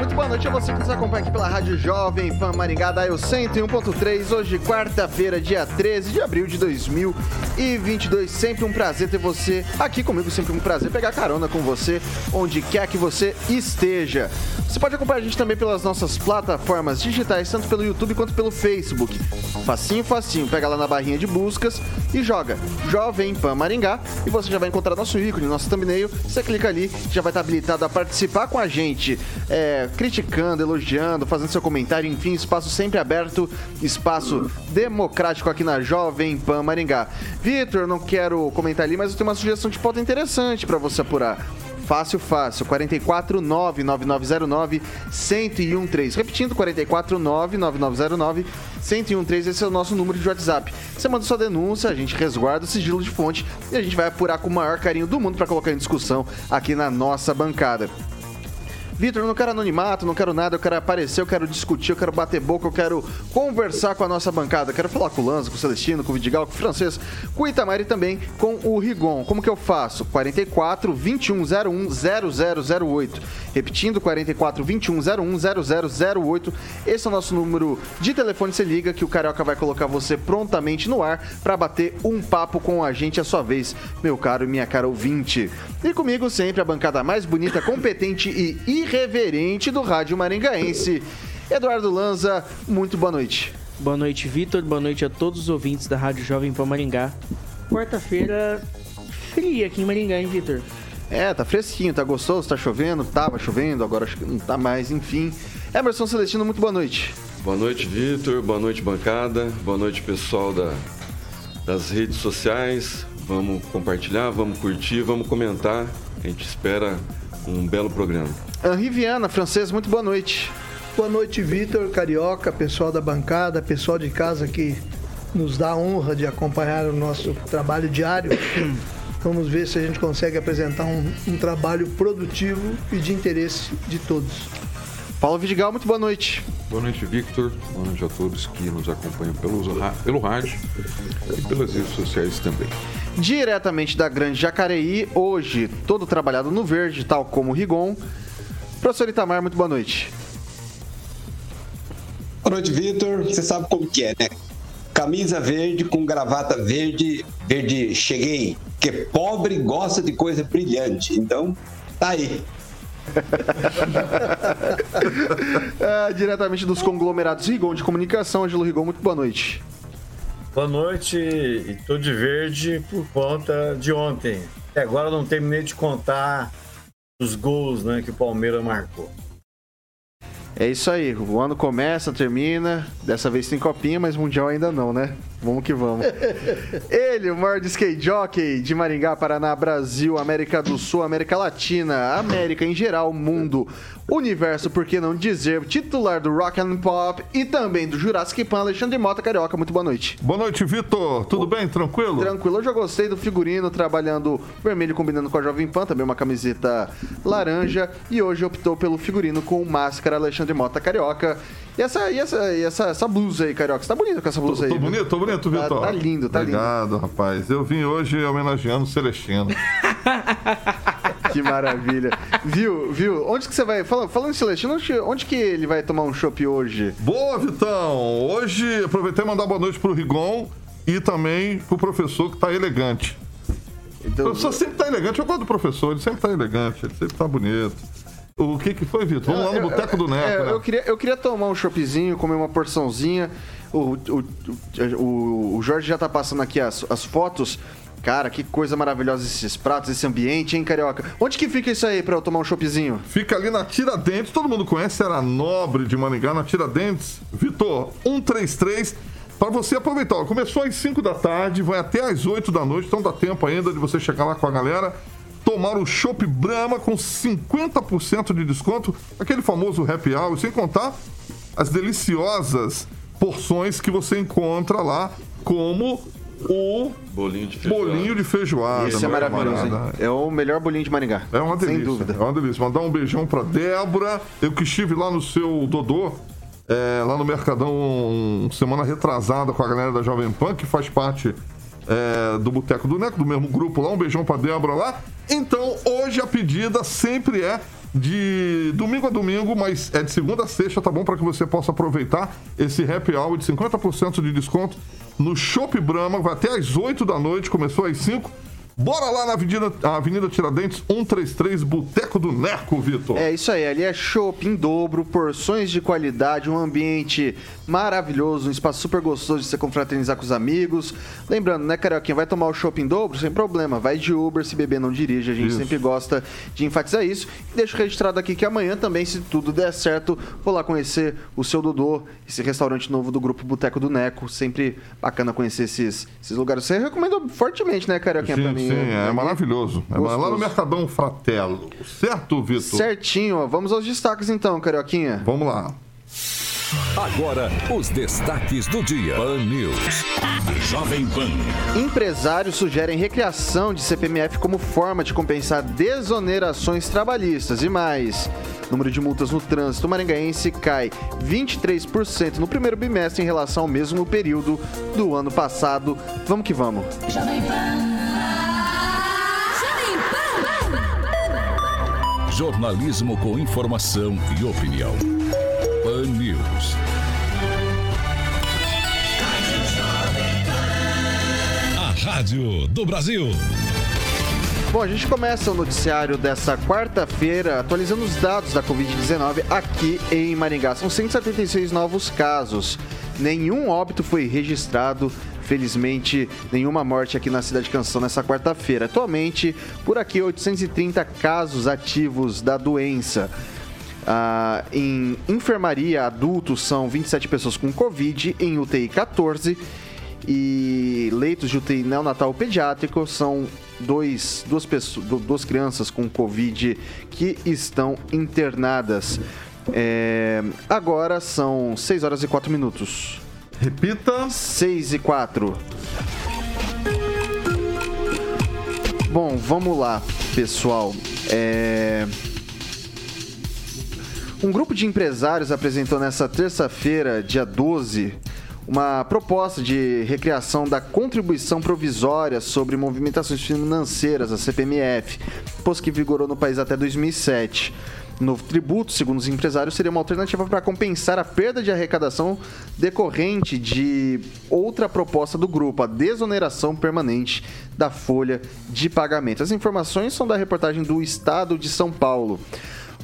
Muito boa noite a você que nos acompanha aqui pela Rádio Jovem Pan Maringá, da 101.3, hoje quarta-feira, dia 13 de abril de 2022. Sempre um prazer ter você aqui comigo, sempre um prazer pegar carona com você, onde quer que você esteja. Você pode acompanhar a gente também pelas nossas plataformas digitais, tanto pelo YouTube quanto pelo Facebook. Facinho, facinho, pega lá na barrinha de buscas e joga Jovem Pan Maringá e você já vai encontrar nosso ícone, nosso thumbnail. Você clica ali, já vai estar habilitado a participar com a gente. É, criticando, elogiando, fazendo seu comentário, enfim, espaço sempre aberto, espaço democrático aqui na Jovem Pan Maringá. Vitor, não quero comentar ali, mas eu tenho uma sugestão de pauta interessante para você apurar. Fácil, fácil. 449-9909-1013. Repetindo, 449-9909-1013. Esse é o nosso número de WhatsApp. Você manda sua denúncia, a gente resguarda o sigilo de fonte e a gente vai apurar com o maior carinho do mundo para colocar em discussão aqui na nossa bancada. Vitor, eu não quero anonimato, não quero nada, eu quero aparecer, eu quero discutir, eu quero bater boca, eu quero conversar com a nossa bancada, eu quero falar com o Lanza, com o Celestino, com o Vidigal, com o Francês, com o Itamar e também com o Rigon. Como que eu faço? 44 2101 0008. Repetindo, 44 2101 0008. Esse é o nosso número de telefone. Você liga que o Carioca vai colocar você prontamente no ar para bater um papo com a gente a sua vez, meu caro e minha cara ouvinte. E comigo sempre a bancada mais bonita, competente e irreverente do rádio maringaense. Eduardo Lanza, muito boa noite. Boa noite, Vitor. Boa noite a todos os ouvintes da Rádio Jovem Pan Maringá. Quarta-feira fria aqui em Maringá, hein, Vitor? É, tá fresquinho, tá gostoso, tá chovendo, tava chovendo, agora acho que não tá mais, enfim. Emerson Celestino, muito boa noite. Boa noite, Vitor. Boa noite, bancada. Boa noite, pessoal da, das redes sociais. Vamos compartilhar, vamos curtir, vamos comentar. A gente espera um belo programa. Henri Viana, francês, muito boa noite. Boa noite, Vitor, Carioca, pessoal da bancada, pessoal de casa que nos dá a honra de acompanhar o nosso trabalho diário. Vamos ver se a gente consegue apresentar um, um trabalho produtivo e de interesse de todos. Paulo Vidigal, muito boa noite. Boa noite, Victor. Boa noite a todos que nos acompanham pelo, pelo rádio e pelas redes sociais também. Diretamente da Grande Jacareí, hoje todo trabalhado no verde, tal como o Rigon. Professor Itamar, muito boa noite. Boa noite, Vitor. Você sabe como que é, né? Camisa verde com gravata verde, verde cheguei. Porque pobre gosta de coisa brilhante. Então, tá aí. é, diretamente dos conglomerados Rigon de comunicação, Angelo Rigon, muito boa noite. Boa noite, e tô de verde por conta de ontem. Até agora não terminei de contar os gols né, que o Palmeiras marcou. É isso aí, o ano começa, termina. Dessa vez tem copinha, mas mundial ainda não, né? Vamos que vamos. Ele, o maior skate jockey de Maringá, Paraná, Brasil, América do Sul, América Latina, América em geral, mundo, universo, por que não dizer, titular do Rock and Pop e também do Jurassic Pan, Alexandre Mota Carioca. Muito boa noite. Boa noite, Vitor. Tudo bem? Tranquilo? Tranquilo. Eu já gostei do figurino, trabalhando vermelho combinando com a Jovem Pan, também uma camiseta laranja. E hoje optou pelo figurino com máscara Alexandre Mota Carioca. E essa, e essa, e essa, essa blusa aí, Carioca? Você tá bonito com essa blusa tô, aí. Tô bonito, tô bonito, tá, Vitor. Tá, lindo, tá Obrigado, lindo. Obrigado, rapaz. Eu vim hoje homenageando o Celestino. que maravilha. Viu, viu? Onde que você vai... Falando, falando em Celestino, onde, onde que ele vai tomar um chopp hoje? Boa, Vitão! Hoje, aproveitei e mandar boa noite pro Rigon e também pro professor que tá elegante. Então, o professor sempre tá elegante. Eu gosto do professor, ele sempre tá elegante, ele sempre tá bonito. O que que foi, Vitor? Vamos lá no Boteco do Neto, é, né? Eu queria, eu queria tomar um choppzinho, comer uma porçãozinha. O, o, o, o Jorge já tá passando aqui as, as fotos. Cara, que coisa maravilhosa esses pratos, esse ambiente, hein, Carioca? Onde que fica isso aí pra eu tomar um choppzinho? Fica ali na Tiradentes, todo mundo conhece, era nobre de Maringá, na Tiradentes. Vitor, 133, para você aproveitar. Começou às 5 da tarde, vai até às 8 da noite, então dá tempo ainda de você chegar lá com a galera tomar o Chopp Brahma com 50% de desconto, aquele famoso happy hour, sem contar as deliciosas porções que você encontra lá, como o bolinho de feijoada. Bolinho de feijoada Esse é maravilhoso, hein? É o melhor bolinho de Maringá. É uma delícia. Sem dúvida. É uma delícia. Mandar um beijão pra Débora. Eu que estive lá no seu Dodô, é, lá no Mercadão, semana retrasada com a galera da Jovem Pan, que faz parte é, do Boteco do Neco, do mesmo grupo lá. Um beijão pra Débora lá. Então, hoje a pedida sempre é de domingo a domingo, mas é de segunda a sexta, tá bom? Para que você possa aproveitar esse happy hour de 50% de desconto no Shop Brahma. Vai até às 8 da noite, começou às 5 Bora lá na Avenida, Avenida Tiradentes 133, Boteco do Neco, Vitor. É isso aí, ali é shopping dobro, porções de qualidade, um ambiente maravilhoso, um espaço super gostoso de você confraternizar com os amigos. Lembrando, né, Carioquinha, vai tomar o shopping dobro? Sem problema, vai de Uber, se beber não dirige, a gente isso. sempre gosta de enfatizar isso. E deixo registrado aqui que amanhã também, se tudo der certo, vou lá conhecer o seu Dodô, esse restaurante novo do grupo Boteco do Neco, sempre bacana conhecer esses, esses lugares. Você recomenda fortemente, né, Carioquinha, sim, pra mim? Sim, é, é maravilhoso. É lá no Mercadão Fratello. Certo, Vitor? Certinho. Vamos aos destaques então, Carioquinha. Vamos lá. Agora, os destaques do dia. Pan News. Jovem Pan. Empresários sugerem recriação de CPMF como forma de compensar desonerações trabalhistas e mais. Número de multas no trânsito maringaense cai 23% no primeiro bimestre em relação ao mesmo período do ano passado. Vamos que vamos. Jovem Pan. Jornalismo com informação e opinião. Pan News. A Rádio do Brasil. Bom, a gente começa o noticiário dessa quarta-feira atualizando os dados da Covid-19 aqui em Maringá. São 176 novos casos. Nenhum óbito foi registrado Felizmente, nenhuma morte aqui na cidade de Canção nessa quarta-feira. Atualmente, por aqui, 830 casos ativos da doença. Ah, em enfermaria, adultos são 27 pessoas com Covid, em UTI 14 e leitos de UTI neonatal pediátrico são dois, duas, pessoas, duas crianças com Covid que estão internadas. É, agora são 6 horas e 4 minutos. Repita. 6 e 4. Bom, vamos lá, pessoal. É... Um grupo de empresários apresentou nessa terça-feira, dia 12, uma proposta de recriação da contribuição provisória sobre movimentações financeiras, a CPMF, posto que vigorou no país até 2007 novo tributo, segundo os empresários, seria uma alternativa para compensar a perda de arrecadação decorrente de outra proposta do grupo, a desoneração permanente da folha de pagamento. As informações são da reportagem do Estado de São Paulo.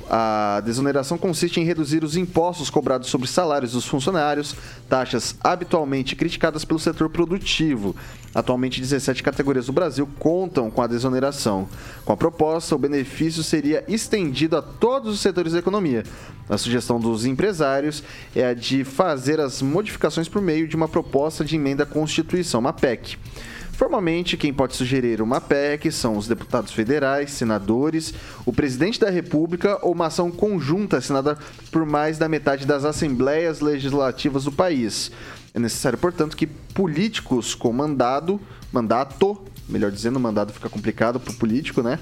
A desoneração consiste em reduzir os impostos cobrados sobre salários dos funcionários, taxas habitualmente criticadas pelo setor produtivo. Atualmente, 17 categorias do Brasil contam com a desoneração. Com a proposta, o benefício seria estendido a todos os setores da economia. A sugestão dos empresários é a de fazer as modificações por meio de uma proposta de emenda à Constituição, uma PEC. Formalmente, quem pode sugerir uma PEC são os deputados federais, senadores, o presidente da República ou uma ação conjunta assinada por mais da metade das assembleias legislativas do país. É necessário, portanto, que políticos com mandado, mandato, melhor dizendo, mandado fica complicado para o político, né?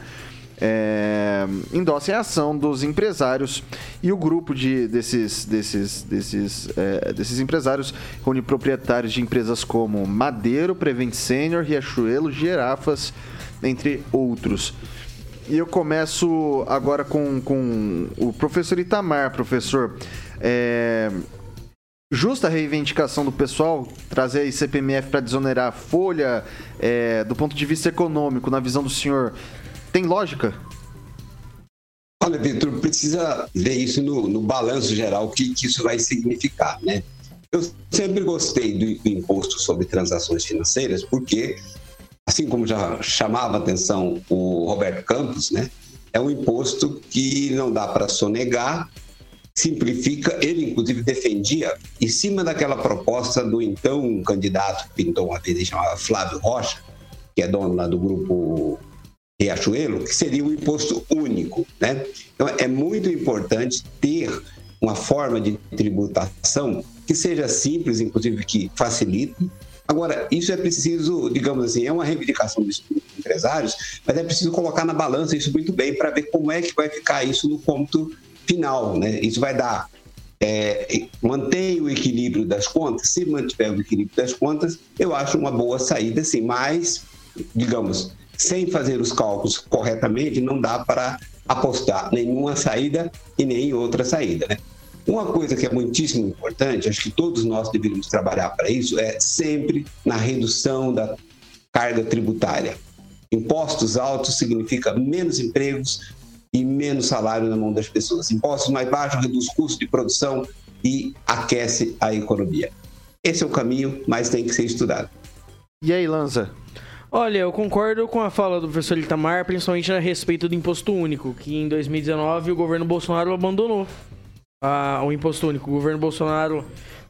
É, endossem a ação dos empresários e o grupo de, desses, desses, desses, é, desses empresários reúne proprietários de empresas como Madeiro, Prevent Senior, Riachuelo, Girafas, entre outros. E eu começo agora com, com o professor Itamar, professor. É, justa reivindicação do pessoal trazer a ICPMF para desonerar a folha é, do ponto de vista econômico, na visão do senhor, tem lógica? Olha, Vitor, precisa ver isso no, no balanço geral, o que, que isso vai significar, né? Eu sempre gostei do, imposto sobre transações financeiras, porque, assim como já chamava a atenção o Roberto Campos, né? É um imposto que não dá para sonegar, simplifica. Ele, inclusive, defendia, em cima daquela proposta do então candidato que pintou uma vez, chamava Flávio Rocha, que é dono lá do grupo Riachuelo, que seria um imposto único. Né? Então, é muito importante ter uma forma de tributação que seja simples, inclusive que facilite. Agora, isso é preciso, digamos assim, é uma reivindicação dos empresários, mas é preciso colocar na balança isso muito bem para ver como é que vai ficar isso no ponto final. Né? Isso vai dar é, mantém o equilíbrio das contas, se mantiver o equilíbrio das contas, eu acho uma boa saída, sim, mas, digamos, sem fazer os cálculos corretamente, não dá para apostar nenhuma saída e nem outra saída. Né? Uma coisa que é muitíssimo importante, acho que todos nós deveríamos trabalhar para isso, é sempre na redução da carga tributária. Impostos altos significa menos empregos e menos salário na mão das pessoas. Impostos mais baixos reduz o custo de produção e aquece a economia. Esse é o caminho, mas tem que ser estudado. E aí, Lanza? Olha, eu concordo com a fala do professor Itamar, principalmente a respeito do imposto único, que em 2019 o governo Bolsonaro abandonou a, o imposto único. O governo Bolsonaro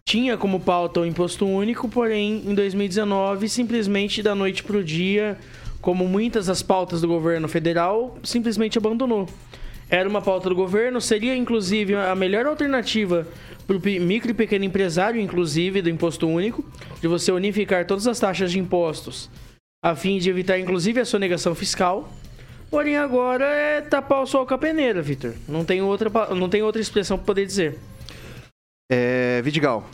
tinha como pauta o imposto único, porém em 2019, simplesmente da noite para o dia, como muitas das pautas do governo federal, simplesmente abandonou. Era uma pauta do governo, seria inclusive a melhor alternativa para o micro e pequeno empresário, inclusive do imposto único, de você unificar todas as taxas de impostos a fim de evitar inclusive a sonegação fiscal. Porém, agora é tapar o sol com a peneira, Vitor. Não tem outra, não tem outra expressão para poder dizer. É, Vidigal.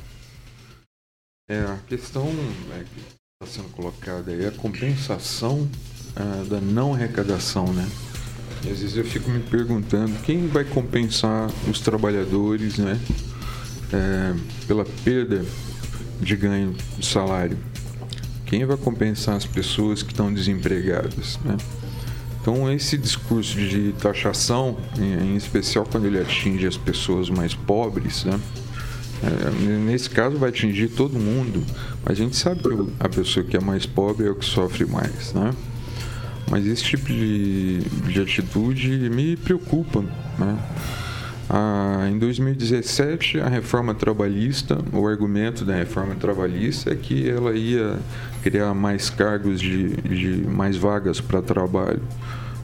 É, a questão é, que está sendo colocada aí é a compensação é, da não arrecadação, né? E às vezes eu fico me perguntando quem vai compensar os trabalhadores, né? É, pela perda de ganho de salário. Quem vai compensar as pessoas que estão desempregadas? Né? Então, esse discurso de taxação, em especial quando ele atinge as pessoas mais pobres, né? É, nesse caso vai atingir todo mundo, mas a gente sabe que a pessoa que é mais pobre é o que sofre mais, né? Mas esse tipo de, de atitude me preocupa, né? Ah, em 2017, a reforma trabalhista, o argumento da reforma trabalhista é que ela ia criar mais cargos de, de mais vagas para trabalho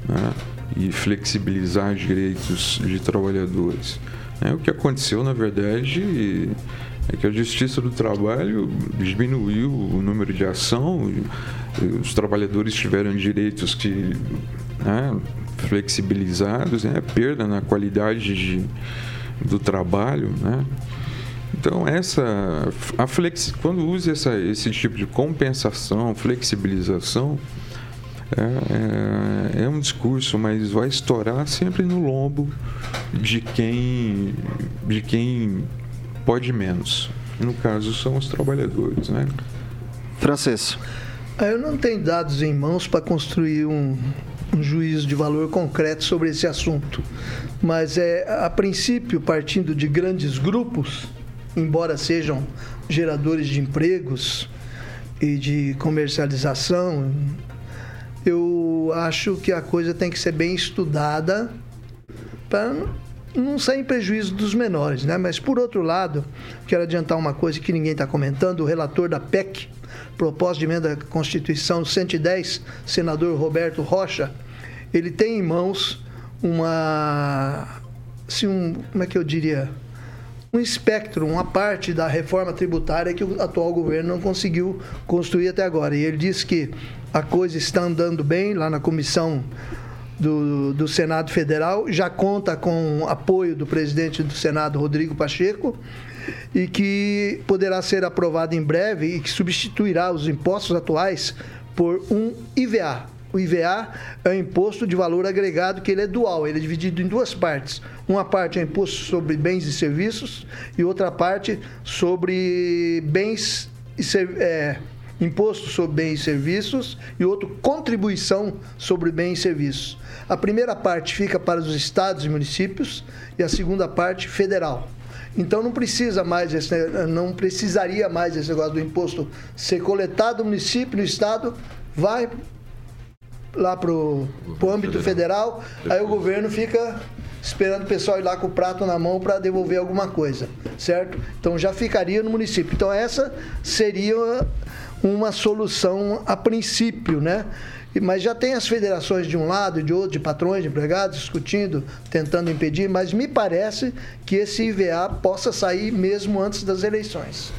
né, e flexibilizar direitos de trabalhadores. É, o que aconteceu, na verdade, é que a Justiça do Trabalho diminuiu o número de ação, os trabalhadores tiveram direitos que né, flexibilizados, né? perda na qualidade de, do trabalho, né? Então essa a flexi, quando usa essa, esse tipo de compensação, flexibilização, é, é, é, um discurso, mas vai estourar sempre no lombo de quem de quem pode menos. No caso são os trabalhadores, né? Francês. Eu não tenho dados em mãos para construir um, um juízo de valor concreto sobre esse assunto. Mas é a princípio, partindo de grandes grupos, embora sejam geradores de empregos e de comercialização, eu acho que a coisa tem que ser bem estudada para não sair em prejuízo dos menores, né? Mas por outro lado, quero adiantar uma coisa que ninguém está comentando, o relator da PEC, proposta de emenda à Constituição 110, senador Roberto Rocha, ele tem em mãos uma. Assim, um, como é que eu diria? Um espectro, uma parte da reforma tributária que o atual governo não conseguiu construir até agora. E ele diz que a coisa está andando bem lá na comissão do, do Senado Federal, já conta com apoio do presidente do Senado, Rodrigo Pacheco, e que poderá ser aprovado em breve e que substituirá os impostos atuais por um IVA, o IVA é o imposto de valor agregado, que ele é dual, ele é dividido em duas partes. Uma parte é imposto sobre bens e serviços e outra parte sobre bens e é, imposto sobre bens e serviços e outro contribuição sobre bens e serviços. A primeira parte fica para os estados e municípios e a segunda parte federal. Então não precisa mais esse, não precisaria mais esse negócio do imposto ser coletado no município, no estado, vai lá para o âmbito federal, aí o governo fica esperando o pessoal ir lá com o prato na mão para devolver alguma coisa, certo? Então já ficaria no município. Então essa seria uma solução a princípio, né? Mas já tem as federações de um lado de outro, de patrões, de empregados, discutindo, tentando impedir, mas me parece que esse IVA possa sair mesmo antes das eleições.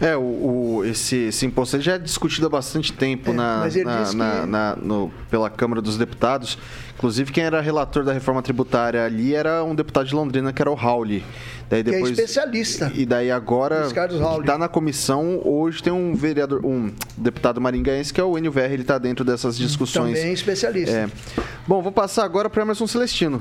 É, o, o esse, esse imposto já é discutido há bastante tempo é, na, na, que... na, na no, pela Câmara dos Deputados. Inclusive, quem era relator da reforma tributária ali era um deputado de Londrina, que era o Rauli. Daí depois, que é especialista. E daí agora, está na comissão, hoje tem um vereador, um deputado maringaense, que é o Enio Verri, ele está dentro dessas discussões. Também especialista. É. Bom, vou passar agora para Emerson Celestino.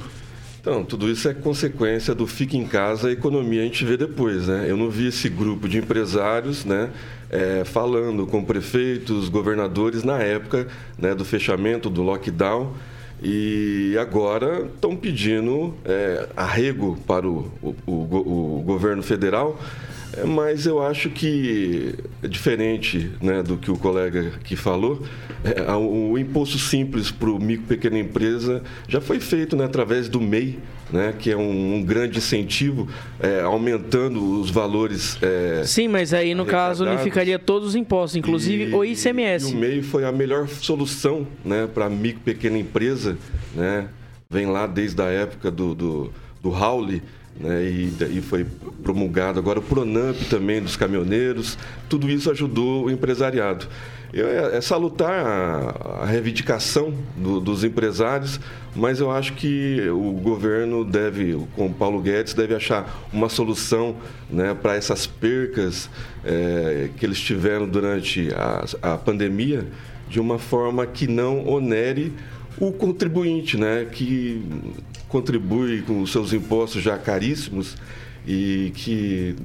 Então, tudo isso é consequência do fique em casa, a economia a gente vê depois, né? Eu não vi esse grupo de empresários, né, é, falando com prefeitos, governadores na época né, do fechamento, do lockdown, e agora estão pedindo é, arrego para o, o, o, o governo federal mas eu acho que é diferente né, do que o colega aqui falou. É, o imposto simples para o micro pequena empresa já foi feito né, através do MEI, né, que é um, um grande incentivo, é, aumentando os valores. É, Sim, mas aí no caso unificaria todos os impostos, inclusive e, o ICMS. E o MEI foi a melhor solução né, para a micro pequena empresa. Né, vem lá desde a época do, do, do Howley né, e, e foi promulgado agora o Pronamp também dos caminhoneiros, tudo isso ajudou o empresariado. É, é salutar a, a reivindicação do, dos empresários, mas eu acho que o governo deve, com Paulo Guedes, deve achar uma solução né, para essas percas é, que eles tiveram durante a, a pandemia, de uma forma que não onere o contribuinte, né, que contribui com os seus impostos já caríssimos e que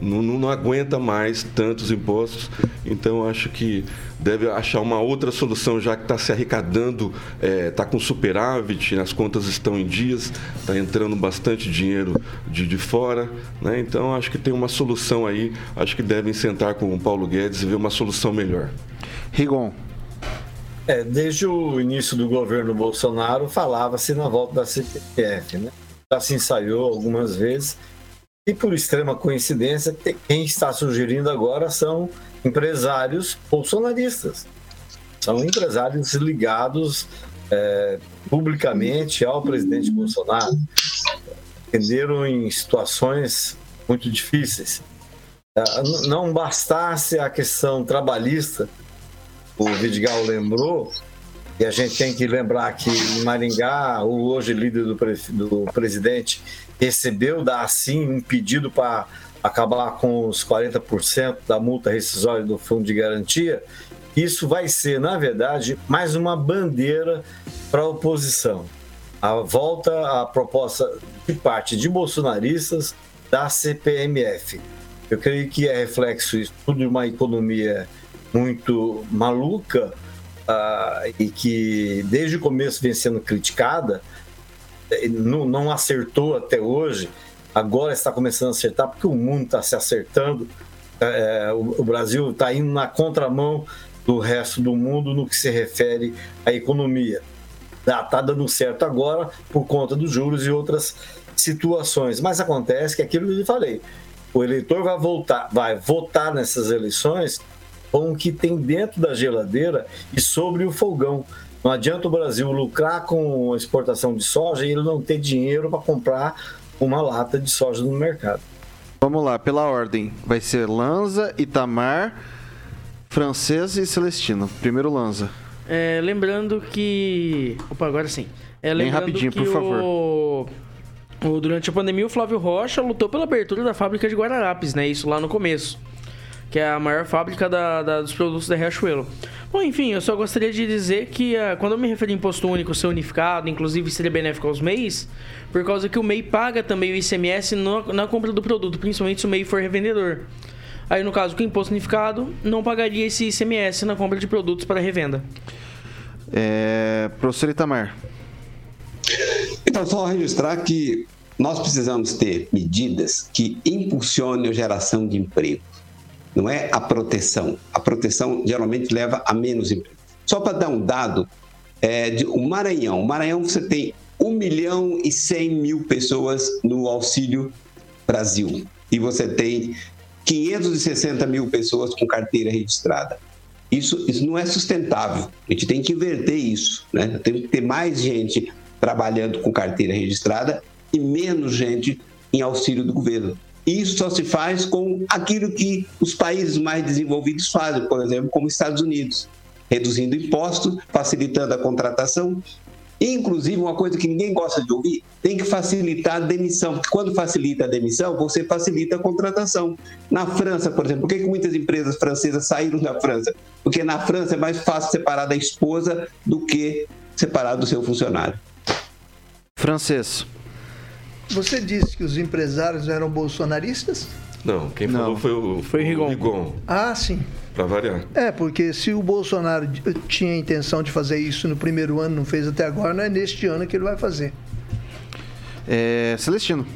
não, não, aguenta mais tantos impostos. Então, acho que deve achar uma outra solução, já que está se arrecadando, está é, tá com superávit, as contas estão em dias, está entrando bastante dinheiro de, de fora. Né? Então, acho que tem uma solução aí. Acho que devem sentar com o Paulo Guedes e ver uma solução melhor. Rigon. É, desde o início do governo Bolsonaro falava-se na volta da CPF, né? Já se ensaiou algumas vezes e por extrema coincidência quem está sugerindo agora são empresários bolsonaristas, são empresários ligados é, publicamente ao presidente Bolsonaro, entenderam em situações muito difíceis. É, não bastasse a questão trabalhista o Vidigal lembrou, e a gente tem que lembrar que em Maringá, o hoje líder do, pre do presidente recebeu da assim um pedido para acabar com os 40% da multa rescisória do fundo de garantia. Isso vai ser, na verdade, mais uma bandeira para a oposição. A volta à proposta de parte de bolsonaristas da CPMF. Eu creio que é reflexo isso tudo de uma economia muito maluca uh, e que desde o começo vem sendo criticada, eh, não, não acertou até hoje, agora está começando a acertar porque o mundo está se acertando. É, o, o Brasil está indo na contramão do resto do mundo no que se refere à economia. Está tá dando certo agora por conta dos juros e outras situações. Mas acontece que aquilo que eu falei, o eleitor vai voltar, vai votar nessas eleições com o que tem dentro da geladeira e sobre o fogão. Não adianta o Brasil lucrar com a exportação de soja e ele não ter dinheiro para comprar uma lata de soja no mercado. Vamos lá, pela ordem. Vai ser Lanza, Itamar, Francês e Celestino. Primeiro Lanza. É, lembrando que. Opa, agora sim. É, Bem rapidinho, por favor. O... o... Durante a pandemia, o Flávio Rocha lutou pela abertura da fábrica de Guararapes, né? Isso lá no começo que é a maior fábrica da, da, dos produtos da Riachuelo. Bom, enfim, eu só gostaria de dizer que uh, quando eu me referi a imposto único ser unificado, inclusive seria benéfico aos MEIs, por causa que o MEI paga também o ICMS no, na compra do produto, principalmente se o MEI for revendedor. Aí, no caso, com imposto unificado, não pagaria esse ICMS na compra de produtos para revenda. É, professor Itamar. Então, só registrar que nós precisamos ter medidas que impulsionem a geração de emprego. Não é a proteção. A proteção geralmente leva a menos emprego. Só para dar um dado, é, de, o Maranhão. O Maranhão você tem 1 milhão e 100 mil pessoas no Auxílio Brasil. E você tem 560 mil pessoas com carteira registrada. Isso, isso não é sustentável. A gente tem que inverter isso. Né? Tem que ter mais gente trabalhando com carteira registrada e menos gente em auxílio do governo. Isso só se faz com aquilo que os países mais desenvolvidos fazem, por exemplo, como os Estados Unidos, reduzindo impostos, facilitando a contratação. Inclusive, uma coisa que ninguém gosta de ouvir, tem que facilitar a demissão, porque quando facilita a demissão, você facilita a contratação. Na França, por exemplo, por que, que muitas empresas francesas saíram da França? Porque na França é mais fácil separar da esposa do que separar do seu funcionário. Francês. Você disse que os empresários eram bolsonaristas? Não, quem Não. falou foi o, Foi Rigon. Rigon, Ah, sim. para variar. É, porque se o Bolsonaro tinha a intenção de fazer isso no primeiro ano, não fez até agora, não é neste ano que ele vai fazer. É, Celestino.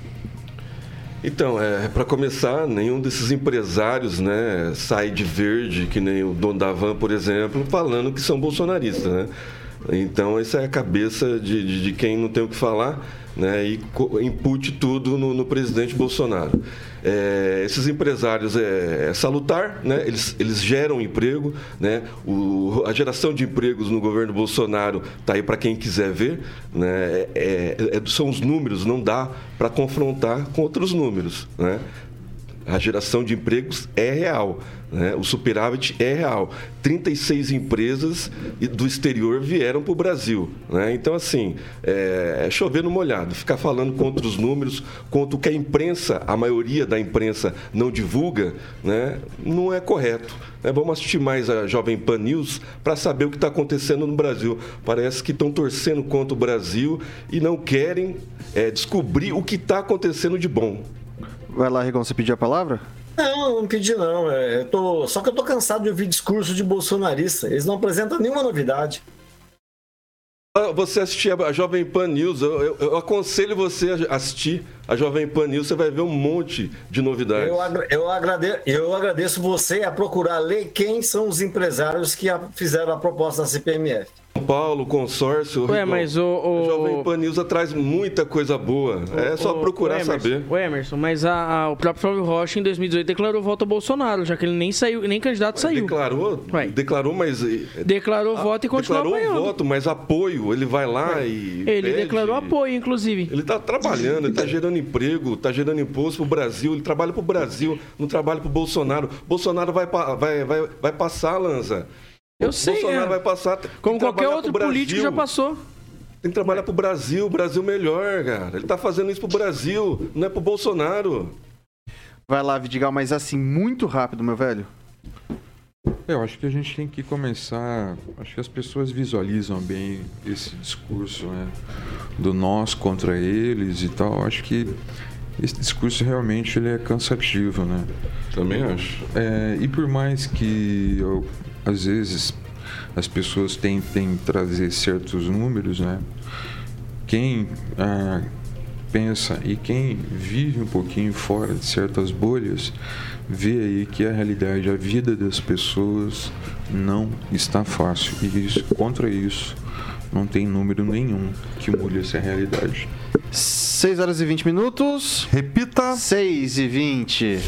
Então, é, para começar, nenhum desses empresários né, sai de verde, que nem o dono da Van, por exemplo, falando que são bolsonaristas. Né? Então, essa é a cabeça de, de, de quem não tem o que falar né, e impute tudo no, no presidente Bolsonaro. É, esses empresários é, é salutar, né, eles, eles geram emprego, né, o, a geração de empregos no governo Bolsonaro está aí para quem quiser ver, né, é- é- são os números, não dá para confrontar com outros números. Né? A geração de empregos é real. Né? O superávit é real. 36 empresas do exterior vieram para o Brasil. Né? Então, assim, é, é chover no molhado. Ficar falando contra os números, contra o que a imprensa, a maioria da imprensa, não divulga, né? não é correto. né? Vamos assistir mais a Jovem Pan News para saber o que está acontecendo no Brasil. Parece que estão torcendo contra o Brasil e não querem é, descobrir o que está acontecendo de bom. Vai lá, Rigon, você pediu a palavra? Não, não pedi não. É, eu tô... Só que eu tô cansado de ouvir discurso de bolsonarista. Eles não apresentam nenhuma novidade. Ah, Você assistir a Jovem Pan News, eu, eu- eu aconselho você a assistir a Jovem Pan News, você vai ver um monte de novidades. Eu, agra- eu, agrade- eu agradeço você a procurar ler quem são os empresários que a- fizeram a proposta da CPMF. São Paulo, consórcio. Ué, mas o- o- A Jovem Pan News traz muita coisa boa. é só O- procurar o Emerson, saber. O Emerson, mas a- a- o próprio Flávio Rocha em 2018 declarou voto ao Bolsonaro, já que ele nem saiu, nem candidato saiu. Declarou, Ué. declarou, mas. eh, Declarou voto e continuou Declarou apoiando. voto, mas apoio, ele vai lá e. Ele pede. declarou apoio, inclusive. Ele está trabalhando, ele está gerando emprego, está gerando imposto para o Brasil, ele trabalha para o Brasil, não trabalha para o Bolsonaro. Bolsonaro vai, vai, vai, vai passar, Lanza. Eu sei, Bolsonaro é. vai passar. Como qualquer outro político já passou. Tem que trabalhar para o Brasil, o Brasil melhor, cara. Ele está fazendo isso para o Brasil, não é para o Bolsonaro. Vai lá, Vidigal, mas assim, muito rápido, meu velho. Eu acho que a gente tem que começar. Acho que as pessoas visualizam bem esse discurso, né? Do nós contra eles e tal. Acho que esse discurso realmente ele é cansativo, né? Também acho. É, e por mais que eu, às vezes as pessoas tentem trazer certos números, né? Quem ah, pensa e quem vive um pouquinho fora de certas bolhas vê aí que a realidade, a vida das pessoas não está fácil e isso, contra isso não tem número nenhum que mude essa realidade. 6 horas e 20 minutos. Repita. 6 e 20.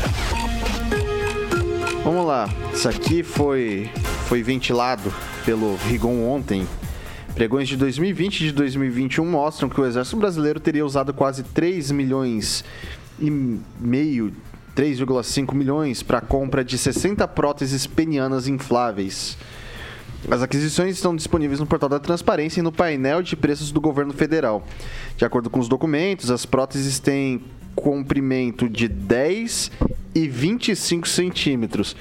Vamos lá. Isso aqui foi, foi ventilado pelo Rigon ontem. Pregões de 2020 e de 2021 mostram que o Exército Brasileiro teria usado quase 3 milhões e meio, 3,5 milhões para a compra de 60 próteses penianas infláveis. As aquisições estão disponíveis no portal da Transparência e no painel de preços do governo federal. De acordo com os documentos, as próteses têm comprimento de 10 e 25 centímetros.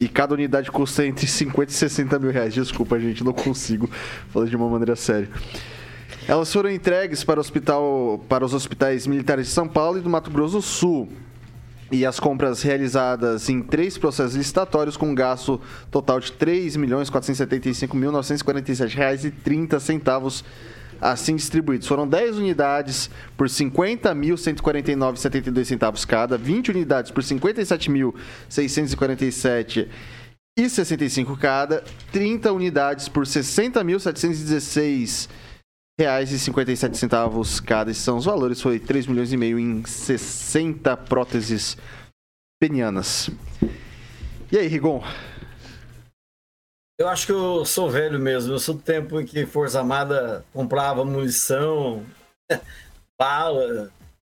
E cada unidade custa entre 50 e 60 mil reais. Desculpa, gente, não consigo falar de uma maneira séria. Elas foram entregues para, hospital, para os hospitais militares de São Paulo e do Mato Grosso do Sul. E as compras realizadas em três processos licitatórios com um gasto total de R$ 3.475.947,30 assim distribuídos. Foram 10 unidades por 50.149,72 centavos cada, 20 unidades por 57.647 e 65 cada, 30 unidades por 60.716 reais e 57 centavos cada. Esses são os valores, foi 3 milhões e meio em 60 próteses penianas. E aí, Rigon? Eu acho que eu sou velho mesmo. Eu sou do tempo em que Força Armada comprava munição, bala,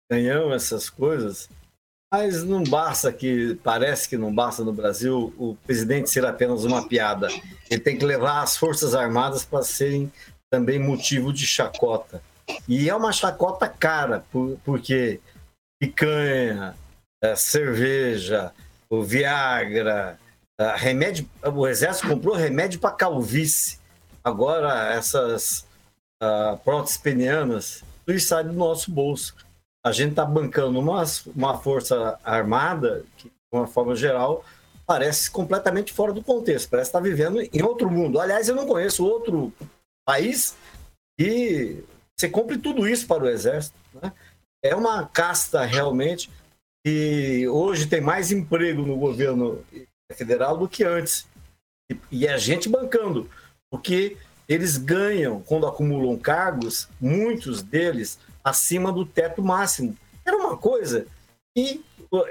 canhão, essas coisas. Mas não basta que, parece que não basta no Brasil o presidente ser apenas uma piada. Ele tem que levar as Forças Armadas para serem também motivo de chacota. E é uma chacota cara, porque picanha, é, cerveja, o Viagra, é, remédio. O exército comprou remédio para calvície. Agora, essas uh, próteses penianas, tudo isso sai do nosso bolso a gente está bancando uma, uma força armada que, de uma forma geral, parece completamente fora do contexto, parece estar tá vivendo em outro mundo. Aliás, eu não conheço outro país que você compre tudo isso para o exército. Né? É uma casta realmente que hoje tem mais emprego no governo federal do que antes. E, é a gente bancando, porque eles ganham, quando acumulam cargos, muitos deles acima do teto máximo. Era uma coisa que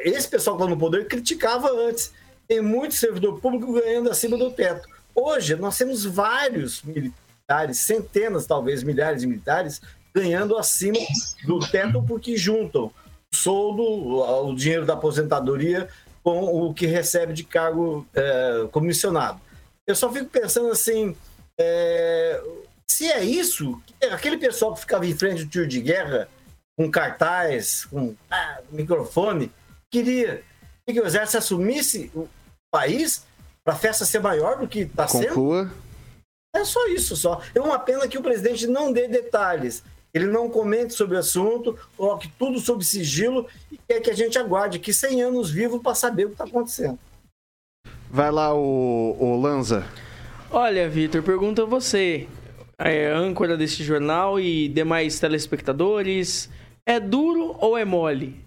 esse pessoal que está no poder criticava antes. Tem muito servidor público ganhando acima do teto. Hoje, nós temos vários militares, centenas, talvez milhares de militares, ganhando acima do teto porque juntam o soldo, o dinheiro da aposentadoria com o que recebe de cargo é, comissionado. Eu só fico pensando assim, é, se é isso, aquele pessoal que ficava em frente do tiro de guerra, com cartaz, com ah, microfone, queria que o exército assumisse o país para a festa ser maior do que está sendo. É só isso, só. É uma pena que o presidente não dê detalhes. Ele não comente sobre o assunto, coloque tudo sob sigilo e quer que a gente aguarde aqui 100 anos vivos para saber o que está acontecendo. Vai lá, o, o Lanza. Olha, Vitor, pergunta a você é, âncora desse jornal e demais telespectadores, é duro ou é mole?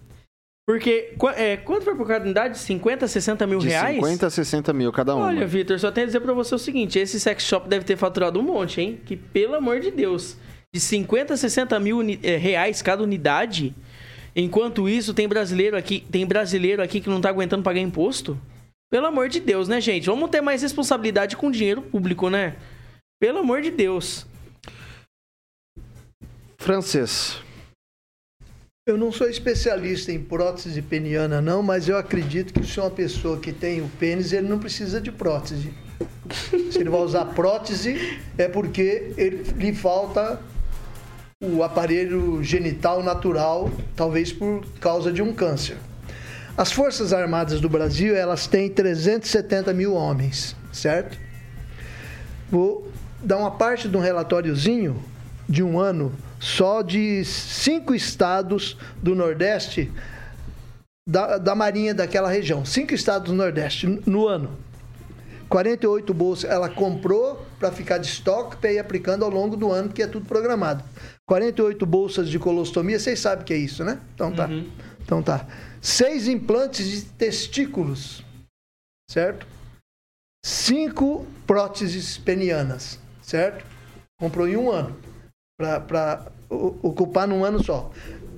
Porque é, quanto foi por cada unidade? 50, 60 mil de reais? 50 a 60 mil cada um. Olha, Vitor, só tenho a dizer pra você o seguinte: esse sex shop deve ter faturado um monte, hein? Que pelo amor de Deus, de 50 a 60 mil é, reais cada unidade. Enquanto isso, tem brasileiro aqui, tem brasileiro aqui que não tá aguentando pagar imposto. Pelo amor de Deus, né, gente? Vamos ter mais responsabilidade com o dinheiro público, né? Pelo amor de Deus. Francês. Eu não sou especialista em prótese peniana, não, mas eu acredito que se é uma pessoa que tem o pênis, ele não precisa de prótese. Se ele vai usar prótese, é porque ele, lhe falta o aparelho genital natural, talvez por causa de um câncer. As Forças Armadas do Brasil, elas têm 370 mil homens, certo? Vou dar uma parte de um relatóriozinho de um ano só de cinco estados do Nordeste da, da Marinha daquela região. Cinco estados do Nordeste no ano. 48 bolsas ela comprou para ficar de estoque para ir aplicando ao longo do ano, que é tudo programado. 48 bolsas de colostomia, vocês sabem o que é isso, né? Então tá. Uhum. Então tá. Seis implantes de testículos, certo? Cinco próteses penianas, certo? Comprou em um ano para ocupar num ano só.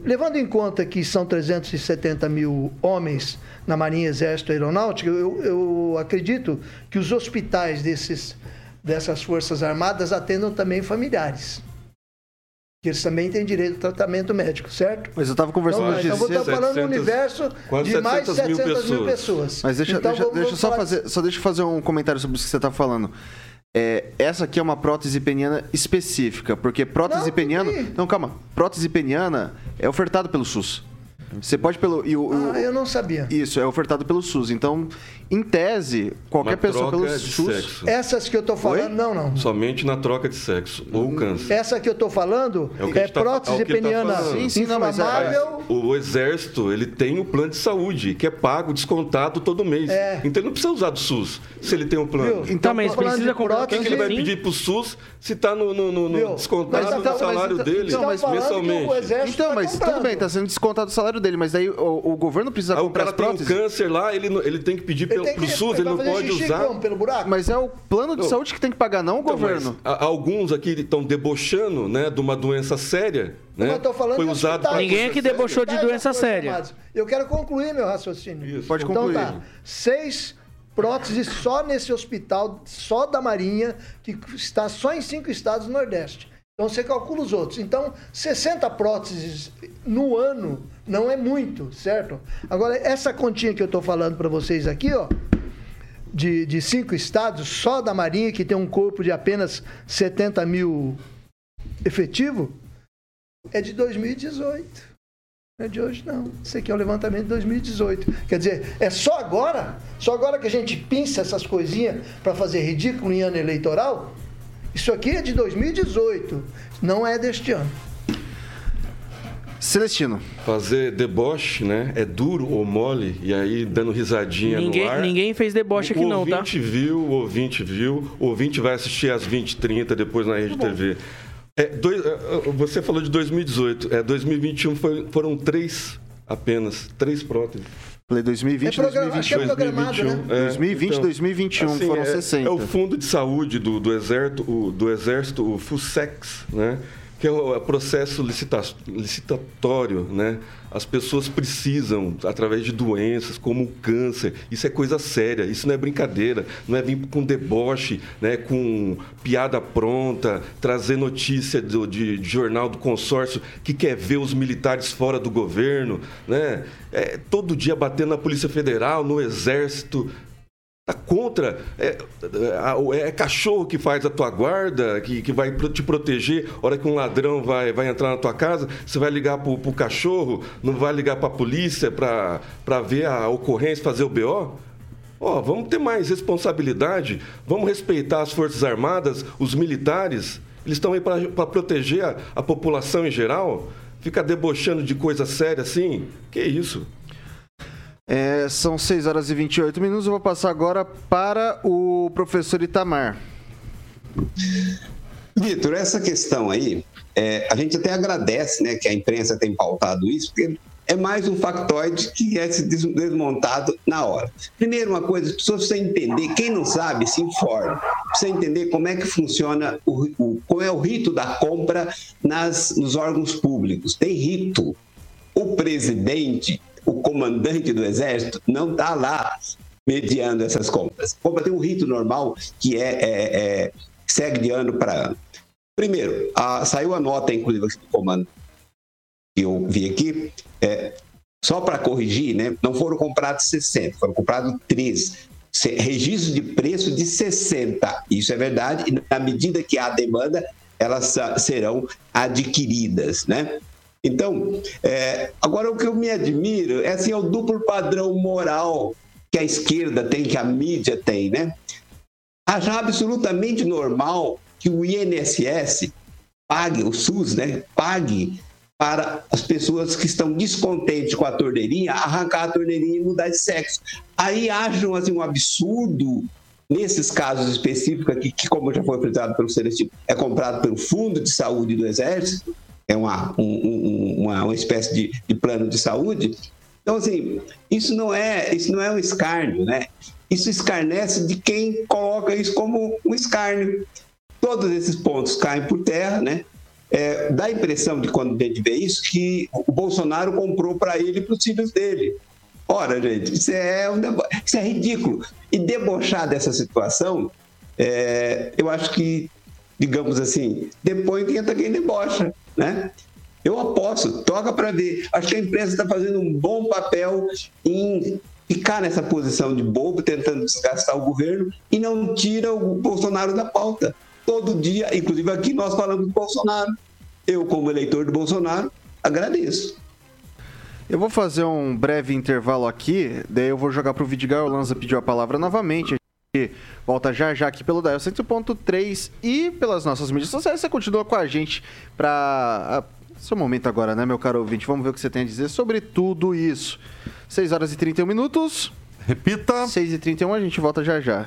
Levando em conta que são 370 mil homens na Marinha, Exército e Aeronáutica, eu, eu acredito que os hospitais desses, dessas Forças Armadas atendam também familiares que eles também têm direito ao tratamento médico, certo? Mas eu estava conversando então, então vou estar falando no universo de mais de 700 mil pessoas. Mil pessoas. Mas deixa, então, deixa, deixa só fazer, só deixa eu fazer um comentário sobre isso que você está falando. É, essa aqui é uma prótese peniana específica, porque prótese não, peniana. Não, calma. Prótese peniana é ofertado pelo SUS. Você pode pelo. E o, o- Ah, eu não sabia. Isso, é ofertado pelo SUS. Então, em tese, qualquer Uma pessoa troca pelo de SUS. sexo. Essas que eu tô falando, Oi? não, não. Somente na troca de sexo ou câncer. Essa que eu tô falando É é, tá- prótese é tá peniana falando. Sim, sim, não, mas é- inflamável. O exército, ele tem o plano de saúde, que é pago, descontado todo mês. É. Então ele não precisa usar do SUS, se ele tem um plano. Viu? Então, mas tô falando precisa de comprar O que, ele vai pedir pro SUS se tá no, no- no- no descontado Mas do então- mas salário então- dele então, mas falando que mensalmente? o exército Então, tá mas tudo bem, tá sendo descontado o salário dele, mas daí o, o governo precisa Aí o comprar cara as tem um próteses. câncer lá, ele, ele tem que pedir Ele pelo, tem pro que- SUS, vai ele não pode usar. como? Pelo buraco? Mas é o plano de Não. saúde que tem que pagar, não o Então, governo. mas, a- alguns aqui estão debochando né, de uma doença séria. Né? eu tô falando Foi de usado hospitais. Ninguém aqui debochou de doença séria. Eu quero concluir meu raciocínio. Pode então concluir. tá. Seis próteses só nesse hospital, só da Marinha, que está só em cinco estados do Nordeste. Então você calcula os outros. Então, 60 próteses no ano não é muito, certo? Agora, essa continha que eu estou falando para vocês aqui, ó, de, de cinco estados, só da Marinha, que tem um corpo de apenas 70 mil efetivo, é de 2018. Não é de hoje, não. Isso aqui é o levantamento de 2018. Quer dizer, é só agora? Só agora que a gente pinça essas coisinhas para fazer ridículo em ano eleitoral? Isso aqui é de 2018. Não é deste ano. Celestino. Fazer deboche, né? É duro ou mole, e aí dando risadinha Ninguém, no ar. ninguém fez deboche aqui o não, tá? ouvinte viu, o ouvinte viu, o ouvinte vai assistir às 20h30 depois na Rede TV. É, dois- é, é, você falou de 2018, é, 2021 foi- foram três apenas, três próteses. Falei 2020, É programa- 2021. aqui é programado, né? é, 2020, 2021 foram é, 60. É o Fundo de Saúde do, do Exército, o, do Exército, o FUSEX, né? Que é o é o processo licita- licitatório, né? As pessoas precisam, através de doenças como o câncer, isso é coisa séria, isso não é brincadeira, não é vir com deboche, né? com piada pronta, trazer notícia do, de, de jornal do consórcio que quer ver os militares fora do governo, né? É, todo dia batendo na Polícia Federal, no Exército, Tá contra. É, é, é cachorro que faz a tua guarda, que, que vai te proteger. A hora que um ladrão vai, vai entrar na tua casa, você vai ligar pro, pro cachorro, não vai ligar pra polícia pra, pra ver a ocorrência, fazer o BO? Ó, vamos ter mais responsabilidade, vamos respeitar as Forças Armadas, os militares. Eles estão aí para proteger a, a população em geral. Ficar debochando de coisa séria assim? Que isso? É, são 6 horas e 28 minutos. Eu vou passar agora para o professor Itamar. Vitor, essa questão aí, é, a gente até agradece né, que a imprensa tem pautado isso, porque é mais um factoide que é desmontado na hora. Primeiro, uma coisa, se você entender, quem não sabe, se informe. Precisa entender como é que funciona, o, o, qual é o rito da compra nas, nos órgãos públicos. Tem rito. O presidente, o comandante do exército, não está lá mediando essas compras. Compra tem um rito normal que é, é- é- segue de ano para ano. Primeiro, a- saiu a nota, inclusive, do comando que eu vi aqui, é, só para corrigir, né? Não foram comprados 60, foram comprados 13. Se- Registro de preço de 60. Isso é verdade, e na medida que há demanda, elas serão adquiridas, né? Então, é, agora o que eu me admiro é assim, é o duplo padrão moral que a esquerda tem, que a mídia tem, né? Achar absolutamente normal que o INSS pague, o SUS, né? Pague para as pessoas que estão descontentes com a torneirinha, arrancar a torneirinha e mudar de sexo. Aí acham assim, um absurdo nesses casos específicos aqui, que como já foi apresentado pelo Celestino, é comprado pelo Fundo de Saúde do Exército, é uma, um- um- uma, uma espécie de, de plano de saúde. Então, assim, isso não é, isso não é um escárnio, né? Isso escarnece de quem coloca isso como um escárnio. Todos esses pontos caem por terra, né? É, dá a impressão de quando a gente vê isso que o Bolsonaro comprou para ele e para os filhos dele. Ora, gente, isso é, um debo- isso é ridículo. E debochar dessa situação, é, eu acho que, digamos assim, depois que entra quem debocha, né? Eu aposto, toca para ver. Acho que a imprensa está fazendo um bom papel em ficar nessa posição de bobo, tentando desgastar o governo e não tira o Bolsonaro da pauta. Todo dia, inclusive aqui nós falamos do Bolsonaro. Eu, como eleitor do Bolsonaro, agradeço. Eu vou fazer um breve intervalo aqui, daí eu vou jogar pro Vidigal. O Lanza pediu a palavra novamente. Volta já já aqui pelo Dial 100.3 e pelas nossas mídias sociais. Você continua com a gente para seu momento agora, né, meu caro ouvinte? Vamos ver o que você tem a dizer sobre tudo isso. 6 horas e 31 minutos. Repita. 6 e 31 a gente volta já já.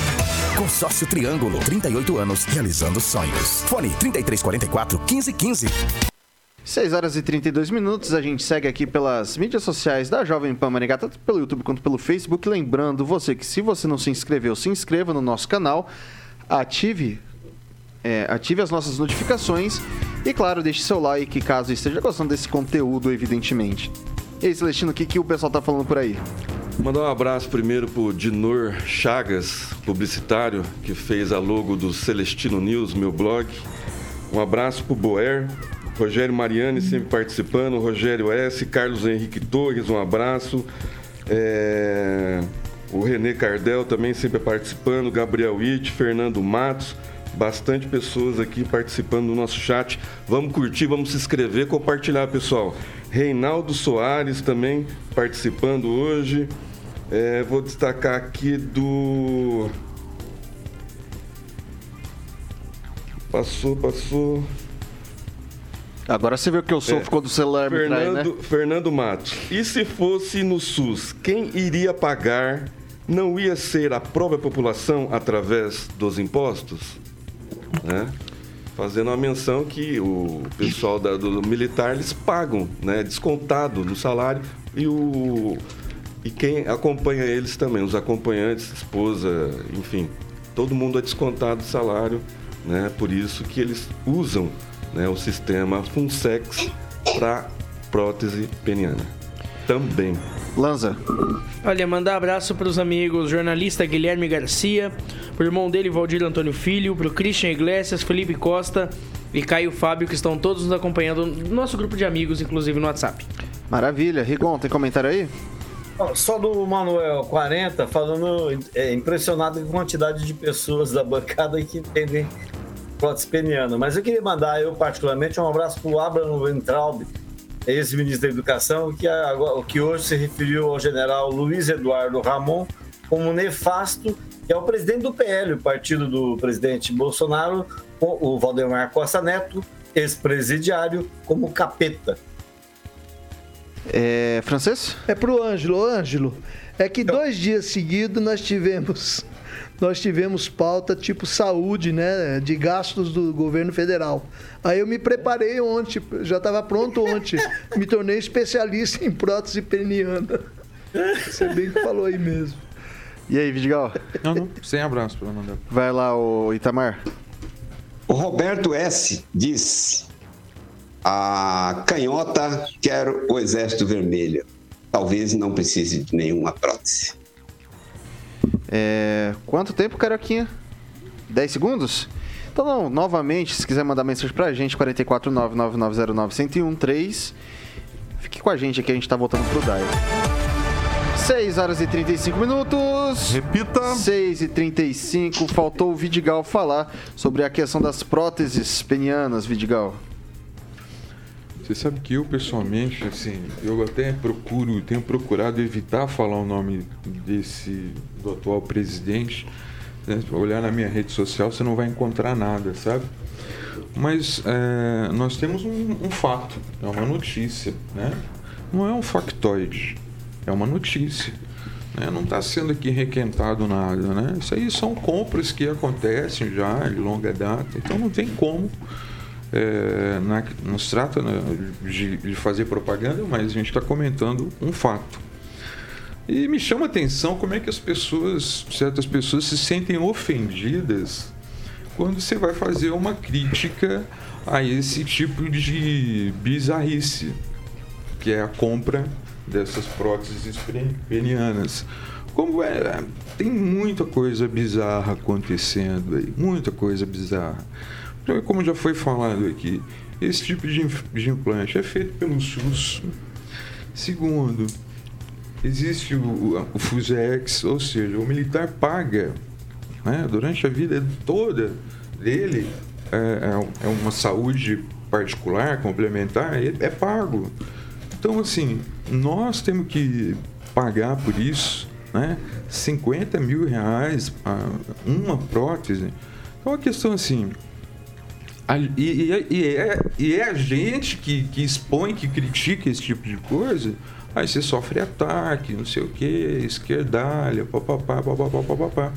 Consórcio Triângulo, 38 anos, realizando sonhos. Fone 3344 1515. 6 horas e 32 minutos, a gente segue aqui pelas mídias sociais da Jovem Pan Maringá, tanto pelo YouTube quanto pelo Facebook. Lembrando você que se você não se inscreveu, se inscreva no nosso canal, ative, é, ative as nossas notificações e, claro, deixe seu like caso esteja gostando desse conteúdo, evidentemente. E aí, Celestino, o que, que o pessoal tá falando por aí? Mandar um abraço primeiro pro Dinor Chagas, publicitário, que fez a logo do Celestino News, meu blog. Um abraço pro Boer, Rogério Mariani sempre participando, Rogério S, Carlos Henrique Torres, um abraço. É... O Renê Cardel também sempre participando, Gabriel Witt, Fernando Matos, bastante pessoas aqui participando do nosso chat. Vamos curtir, vamos se inscrever, compartilhar, pessoal. Reinaldo Soares também participando hoje. É, vou destacar aqui do. Passou, passou. Agora você viu que eu sofro É. quando o celular me trai, né? Fernando, Fernando Matos. E se fosse no SUS, quem iria pagar? Não ia ser a própria população através dos impostos? Né? Fazendo uma menção que o pessoal da- do militar eles pagam, né? Descontado no salário e o e quem acompanha eles também, os acompanhantes, esposa, enfim, todo mundo é descontado do salário, né? Por isso que eles usam né, o sistema Funsex para prótese peniana. Também. Lanza. Olha, mandar abraço para os amigos jornalista Guilherme Garcia, pro irmão dele, Valdir Antônio Filho, pro Christian Iglesias, Felipe Costa e Caio Fábio, que estão todos nos acompanhando no nosso grupo de amigos, inclusive no WhatsApp. Maravilha. Rigon, tem comentário aí? Só do Manuel 40, falando, é impressionado com a quantidade de pessoas da bancada que entendem prótese peniana. Mas eu queria mandar, eu particularmente, um abraço para o Abraham Weintraub, ex-ministro da Educação, que, agora, que hoje se referiu ao general Luiz Eduardo Ramon como nefasto, que é o presidente do PL, o partido do presidente Bolsonaro, o o Valdemar Costa Neto, ex-presidiário, como capeta. É, francês? É pro Ângelo. Ô, Ângelo, é que dois dias seguidos nós tivemos nós tivemos pauta tipo saúde, né, de gastos do governo federal. Aí eu me preparei ontem, já estava pronto ontem, me tornei especialista em prótese peniana. Você bem que falou aí mesmo. E aí, Vidigal? Não, não, sem abraço para mandar. Vai lá, o Itamar. O Roberto S. diz: A canhota quer o Exército Vermelho. Talvez não precise de nenhuma prótese. É, quanto tempo, Carioquinha? 10 segundos? Então, não, novamente, se quiser mandar mensagem pra gente, 44999091013. Fique com a gente aqui, a gente tá voltando pro Dial. 6 horas e 35 minutos. Repita. 6 e 35. Faltou o Vidigal falar sobre a questão das próteses penianas, Vidigal. Você sabe que eu pessoalmente, assim, eu até procuro, tenho procurado evitar falar o nome desse do atual presidente. Né? Olhar na minha rede social, você não vai encontrar nada, sabe? Mas é, nós temos um, um fato, é uma notícia, né? Não é um factoide, é uma notícia. Né? Não está sendo aqui requentado nada, né? Isso aí são compras que acontecem já de longa data, então não tem como é, na- não se trata né, de, de fazer propaganda, mas a gente está comentando um fato. E me chama a atenção como é que as pessoas, certas pessoas, se sentem ofendidas quando você vai fazer uma crítica a esse tipo de bizarrice, que é a compra dessas próteses penianas. Como é, tem muita coisa bizarra acontecendo aí, muita coisa bizarra. Então, como já foi falado aqui, esse tipo de, implante é feito pelo SUS. Segundo, existe o, o FUSEX, ou seja, o militar paga né, durante a vida toda dele, é, é uma saúde particular, complementar, é pago. Então, assim, nós temos que pagar por isso, né? 50 mil reais uma prótese. Então, a questão assim. A, e, e, e, é, e é a gente que, que expõe, que critica esse tipo de coisa, aí você sofre ataque, não sei o que, esquerdalha, papapá, papapá, papapá.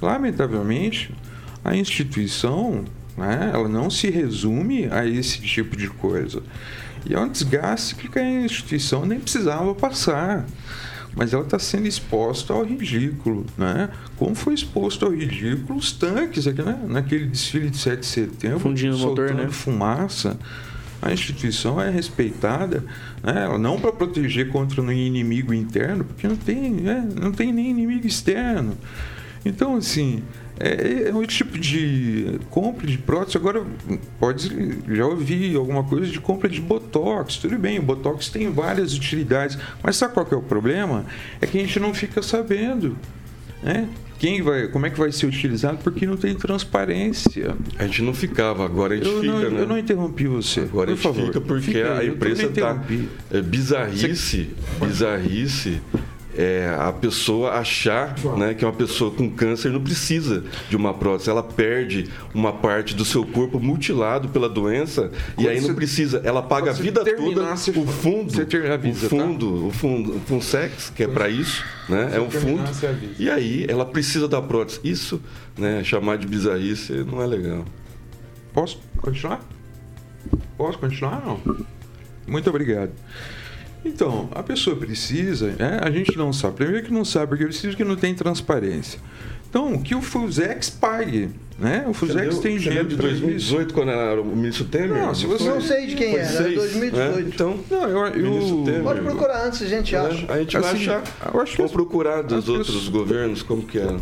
Lamentavelmente, a instituição, né, ela não se resume a esse tipo de coisa. E é um desgaste que a instituição nem precisava passar. Mas ela está sendo exposta ao ridículo, né? Como foi exposto ao ridículo os tanques aqui, né? naquele desfile de 7 de setembro, Fundindo motor, né? fumaça. A instituição é respeitada, né? não para proteger contra um inimigo interno, porque não tem, né? não tem nem inimigo externo. Então, assim, é, é um tipo de compra de prótese. Agora, pode já ouvi alguma coisa de compra de botox. Tudo bem, o botox tem várias utilidades, mas sabe qual é o problema? É que a gente não fica sabendo, né? Quem vai, como é que vai ser utilizado? Porque não tem transparência. A gente não ficava, agora a gente eu fica, não, né? Eu não interrompi você. Agora por a gente favor. fica porque Fica, a empresa está é, bizarrice, bizarrice é, a pessoa achar né, que uma pessoa com câncer não precisa de uma prótese. Ela perde uma parte do seu corpo mutilado pela doença quando e aí não precisa. Ela paga a vida toda o fundo, avisa, o fundo, tá? o fundo, o Funsex, que é para isso, né? é um fundo. E aí ela precisa da prótese. Isso, né, chamar de bizarrice não é legal. Posso continuar? Posso continuar? Não. Muito obrigado. Então, a pessoa precisa, né? a gente não sabe. Primeiro que não sabe, porque precisa que não tem transparência. Então, que o Fusex pague. Né? O Fusex tem dinheiro de 2018, quando era o ministro Temer? Não, se você não sei de quem era, era 2018. É? Então, não, eu, eu... pode procurar antes, a gente acha. A gente vai assim, achar. Eu acho que Vou procurar dos outros governos como que era.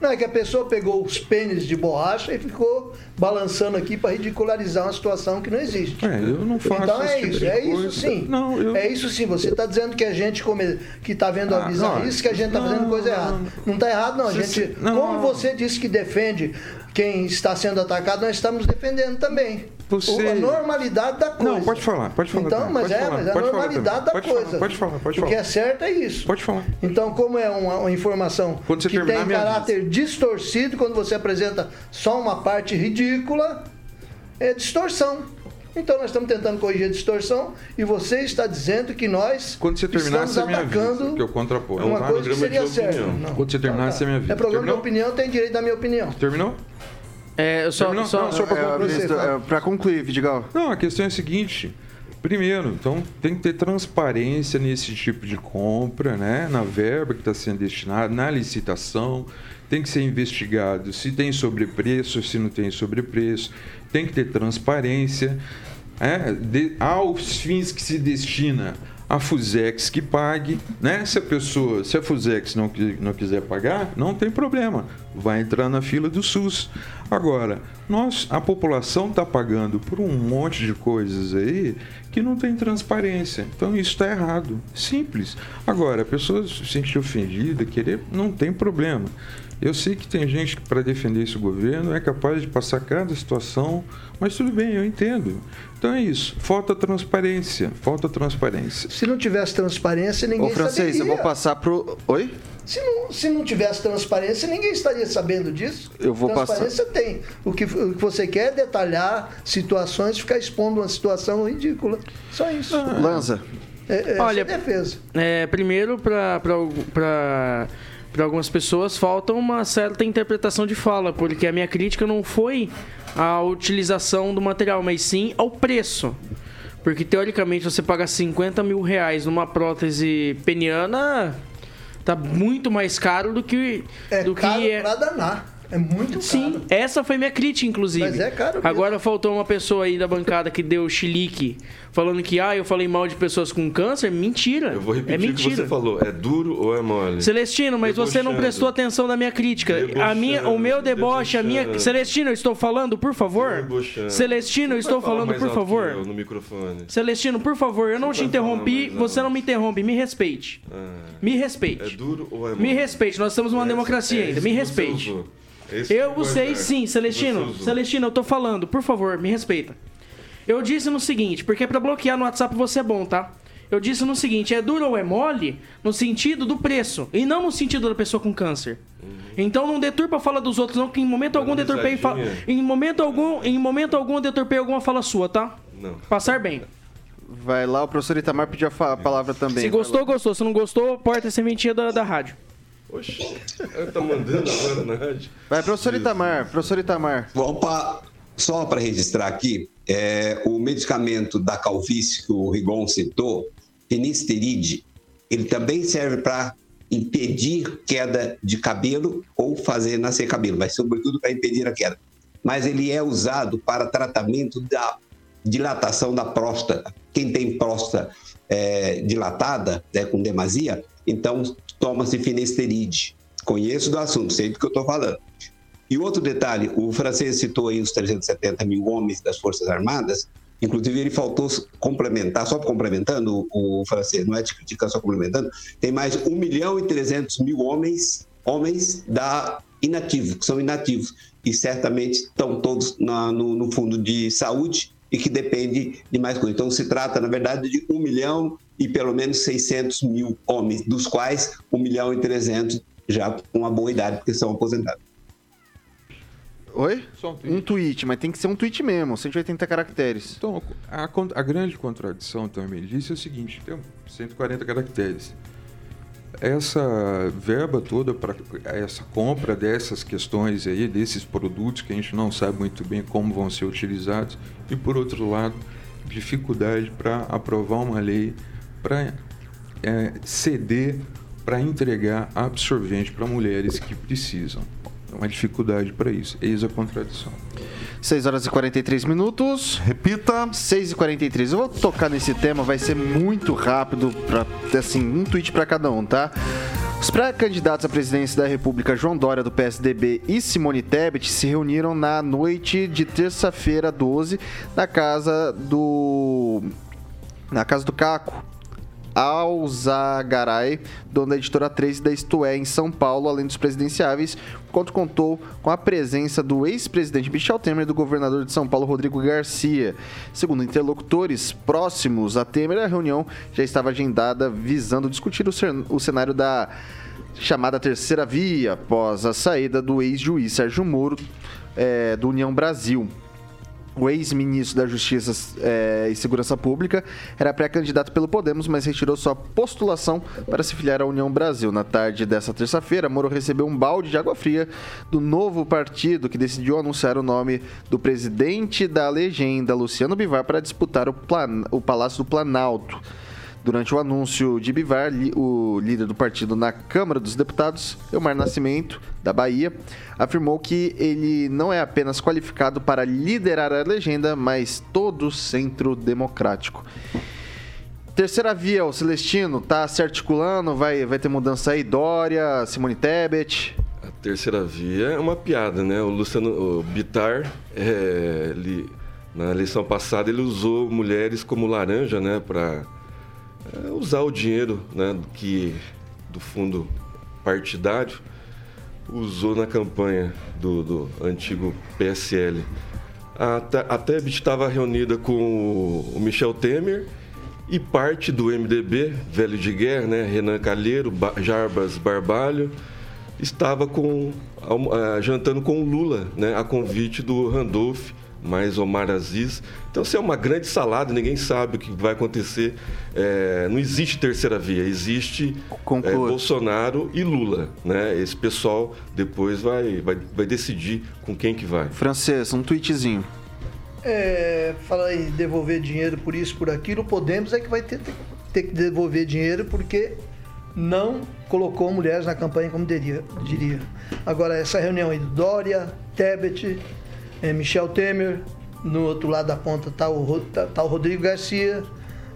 Não, é que a pessoa pegou os pênis de borracha e ficou balançando aqui para ridicularizar uma situação que não existe. É, eu não faço Então é tipo isso, é isso sim. Não, eu... É isso sim. Você está dizendo que a gente come... que está vendo a bizarrice, que a gente está fazendo coisa errada. Não está errado, não. A gente, como você disse que defende quem está sendo atacado, nós estamos defendendo também. Você... A normalidade da coisa. Não, pode falar, pode falar. Então, mas pode é, falar, mas é a normalidade da pode coisa. Falar, pode falar, pode falar. O que é certo é isso. Pode falar. Então, como é uma, uma informação que tem caráter distorcido, quando você apresenta só uma parte ridícula, é distorção. Então nós estamos tentando corrigir a distorção e você está dizendo que nós Quando você terminar, estamos você me atacando avisa, que eu uma coisa que seria certa. Quando você terminar, você me avisa. É programa Terminou? de opinião, tem direito da minha opinião. Terminou? É, só, Terminou? só, Não, só pra É, é, concluir, Vidigal. Não, a questão é a seguinte. Primeiro, então tem que ter transparência nesse tipo de compra, né? Na verba que está sendo destinada, na licitação. Tem que ser investigado se tem sobrepreço, se não tem sobrepreço. Tem que ter transparência. É, de, aos fins que se destina a Fusex que pague, né? Se a pessoa, se a Fusex não, não quiser pagar, não tem problema, vai entrar na fila do SUS. Agora, nós, a população está pagando por um monte de coisas aí que não tem transparência. Então isso está errado, simples. Agora, a pessoa se sentir ofendida, querer, não tem problema. Eu sei que tem gente que, para defender esse governo, é capaz de passar cada situação, mas tudo bem, eu entendo. Então é isso. Falta transparência. Falta transparência. Se não tivesse transparência, ninguém Ô, francês, saberia. eu vou passar pro. Oi? Se não, se não tivesse transparência, ninguém estaria sabendo disso. Eu vou transparência tem. O que, o que você quer é detalhar situações, ficar expondo uma situação ridícula. Só isso. Lanza. É, é Olha, defesa. É, primeiro, para algumas pessoas, falta uma certa interpretação de fala, porque a minha crítica não foi à utilização do material, mas sim ao preço. Porque, teoricamente, você paga 50 mil reais numa prótese peniana, tá muito mais caro do que... É do caro que é... pra danar. É muito caro. Sim, essa foi minha crítica, inclusive. Mas é caro mesmo. Agora faltou uma pessoa aí da bancada que deu chilique, falando que, ah, eu falei mal de pessoas com câncer. Mentira. Eu vou repetir é o que mentira. você falou. É duro ou é mole? Celestino, mas você não Debochando. prestou atenção na minha crítica. A minha, o meu deboche, a minha. debochando. Celestino, eu estou falando, por favor. Debochando. Celestino, eu estou falando, por favor. No microfone. Celestino, por favor, eu não te interrompi, você não me interrompe, me respeite. Ah, Me respeite. é duro ou é mole? Me respeite, nós estamos numa É democracia é ainda, me respeite. Esse Eu foi usei sim, Celestino. Celestino, eu tô falando, por favor, me respeita. Eu disse no seguinte, porque pra bloquear no WhatsApp você é bom, tá? Eu disse no seguinte, é duro ou é mole no sentido do preço, e não no sentido da pessoa com câncer. Então não deturpa a fala dos outros, não, que em momento algum deturpei fa... risadinha. em momento algum, em momento algum deturpei alguma fala sua, tá? Não. Passar bem. Vai lá, o professor Itamar pediu a palavra também. Se gostou, gostou. Se não gostou, porta a sementinha da, da rádio. Oxe, ele tá mandando agora na rádio. Vai, professor Itamar, professor Itamar. Bom, pra- só para registrar aqui, é, o medicamento da calvície que o Rigon citou, finasteride, ele também serve para impedir queda de cabelo ou fazer nascer cabelo, mas sobretudo para impedir a queda. Mas ele é usado para tratamento da dilatação da próstata. Quem tem próstata é, dilatada, né, com demasia, então toma-se finasteride. Conheço do assunto, sei do que eu estou falando. E outro detalhe, o francês citou aí os 370 mil homens das Forças Armadas, inclusive ele faltou complementar, só complementando o, o francês, não é de criticar, só complementando, tem mais 1 milhão e 300 mil homens, homens da inativos, que são inativos, e certamente estão todos na- no, no fundo de saúde e que depende de mais coisa. Então se trata, na verdade, de 1 milhão e pelo menos 600 mil homens, dos quais 1 milhão e 300 já com uma boa idade, porque são aposentados. Oi? Só um tweet. Um tweet, mas tem que ser um tweet mesmo, 180 caracteres. Então, a, a grande contradição também disse é o seguinte: tem 140 caracteres. Essa verba toda para essa compra dessas questões aí, desses produtos que a gente não sabe muito bem como vão ser utilizados, e por outro lado, dificuldade para aprovar uma lei para é, ceder para entregar absorvente para mulheres que precisam. Uma dificuldade para isso. Eis a contradição. 6 horas e 43 minutos. Repita. 6 e 43. Eu vou tocar nesse tema, vai ser muito rápido, pra, assim, um tweet para cada um, tá? Os pré-candidatos à presidência da República, João Dória, do PSDB, e Simone Tebet, se reuniram na noite de terça-feira, 12, na casa do. na casa do Caco. Alzagaray, dono da editora 13 da Isto É, em São Paulo, além dos presidenciáveis, contou com a presença do ex-presidente Michel Temer e do governador de São Paulo, Rodrigo Garcia. Segundo interlocutores próximos a Temer, a reunião já estava agendada visando discutir o cen- o cenário da chamada terceira via após a saída do ex-juiz Sérgio Moro eh, do União Brasil. O ex-ministro da Justiça eh, e Segurança Pública era pré-candidato pelo Podemos, mas retirou sua postulação para se filiar à União Brasil. Na tarde dessa terça-feira, Moro recebeu um balde de água fria do novo partido que decidiu anunciar o nome do presidente da legenda, Luciano Bivar, para disputar o, plan- o Palácio do Planalto. Durante o anúncio de Bivar, o líder do partido na Câmara dos Deputados, Elmar Nascimento, da Bahia, afirmou que ele não é apenas qualificado para liderar a legenda, mas todo o centro democrático. Terceira via, o Celestino, tá se articulando, vai, vai ter mudança aí, Dória, Simone Tebet. A terceira via é uma piada, né? O Luciano o Bitar, é, ele, na eleição passada, ele usou mulheres como laranja, né? Usar o dinheiro né, que, do fundo partidário, usou na campanha do, do antigo PSL. A, a estava reunida com o- Michel Temer e parte do MDB, velho de guerra, né? Renan Calheiro, Ba- Jarbas Barbalho, estava com, ah, jantando com o Lula, né? A convite do Randolph, mais Omar Aziz. Então, isso é uma grande salada, ninguém sabe o que vai acontecer. É, não existe terceira via, existe é. Bolsonaro e Lula, né? Esse pessoal depois vai, vai, vai decidir com quem que vai. Francês, um tweetzinho. É, fala em devolver dinheiro por isso, por aquilo, Podemos é que vai ter, ter que devolver dinheiro porque não colocou mulheres na campanha, como diria. diria. Agora, essa reunião aí do Dória, Tebet, eh, Michel Temer, no outro lado da ponta está o, tá, tá o Rodrigo Garcia,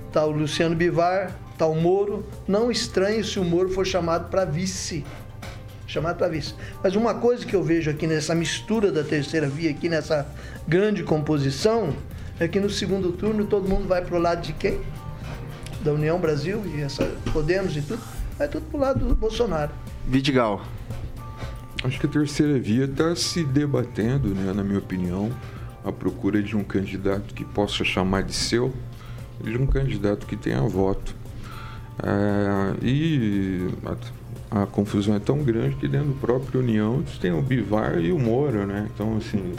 está o Luciano Bivar, está o Moro. Não estranhe se o Moro for chamado para vice. Chamado para vice. Mas uma coisa que eu vejo aqui nessa mistura da terceira via, aqui nessa grande composição, é que no segundo turno todo mundo vai para o lado de quem? Da União Brasil e essa Podemos e tudo. Vai tudo para o lado do Bolsonaro. Vidigal. Acho que a terceira via está se debatendo, né, na minha opinião, à procura de um candidato que possa chamar de seu, de um candidato que tenha voto. É, e a, a, confusão é tão grande que dentro da própria União tem o Bivar e o Moro, né? Então, assim,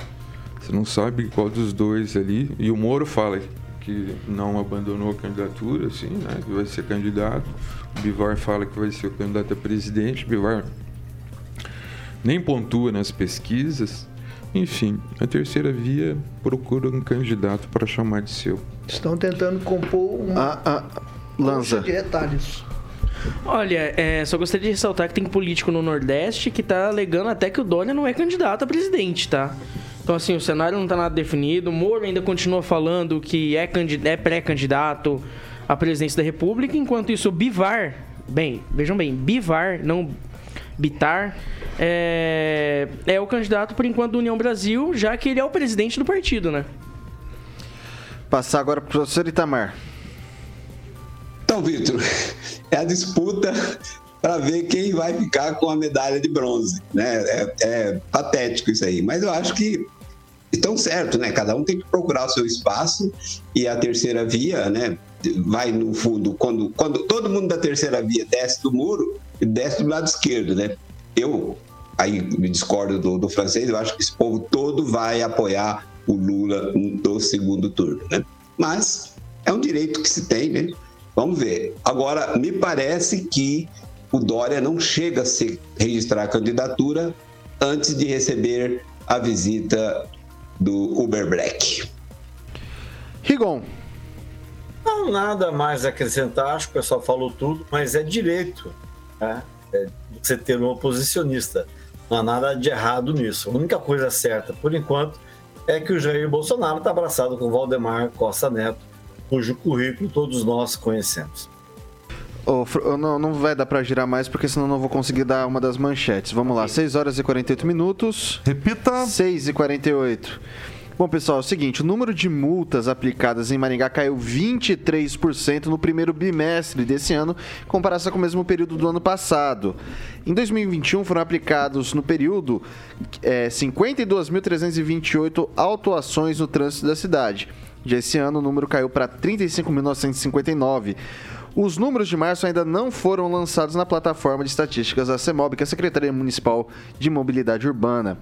você não sabe qual dos dois ali. E o Moro fala que não abandonou a candidatura, assim, né? Que vai ser candidato. O Bivar fala que vai ser o candidato a presidente. O Bivar nem pontua nas pesquisas. Enfim, a terceira via procura um candidato para chamar de seu. Estão tentando compor uma ah, ah, lança de retalhos. Olha, é, só gostaria de ressaltar que tem político no Nordeste que tá alegando até que o Dória não é candidato a presidente, tá? Então, assim, o cenário não tá nada definido. O Moro ainda continua falando que é, é pré-candidato à presidência da República, enquanto isso, o Bivar, bem, vejam bem, Bivar, não Bitar, é, é o candidato, por enquanto, do União Brasil, já que ele é o presidente do partido, né? Passar agora para o professor Itamar. Então, Vitor, é a disputa para ver quem vai ficar com a medalha de bronze. Né? É, é, patético isso aí. Mas eu acho que estão certo, né? Cada um tem que procurar o seu espaço e a terceira via, né? Vai no fundo, quando, quando todo mundo da terceira via desce do muro, desce do lado esquerdo, né? Eu aí me discordo do, do francês, eu acho que esse povo todo vai apoiar o Lula no segundo turno, né? Mas é um direito que se tem, né? Vamos ver. Agora, me parece que o Dória não chega a se registrar a candidatura antes de receber a visita do Uber Black. Rigon. Não, nada mais a acrescentar, acho que o pessoal falou tudo, mas é direito né? é você ter um oposicionista. Não há nada de errado nisso. A única coisa certa, por enquanto, é que o Jair Bolsonaro está abraçado com Valdemar Costa Neto, cujo currículo todos nós conhecemos. Oh, não, não vai dar para girar mais, porque senão não vou conseguir dar uma das manchetes. Vamos lá, 6 horas e 48 minutos. Repita. 6 e 48. Bom, pessoal, é o seguinte: o número de multas aplicadas em Maringá caiu 23% no primeiro bimestre desse ano, em comparação com o mesmo período do ano passado. Em 2021, foram aplicados no período é, 52.328 autuações no trânsito da cidade. Já esse ano, o número caiu para 35.959. Os números de março ainda não foram lançados na plataforma de estatísticas da CEMOB, que é a Secretaria Municipal de Mobilidade Urbana.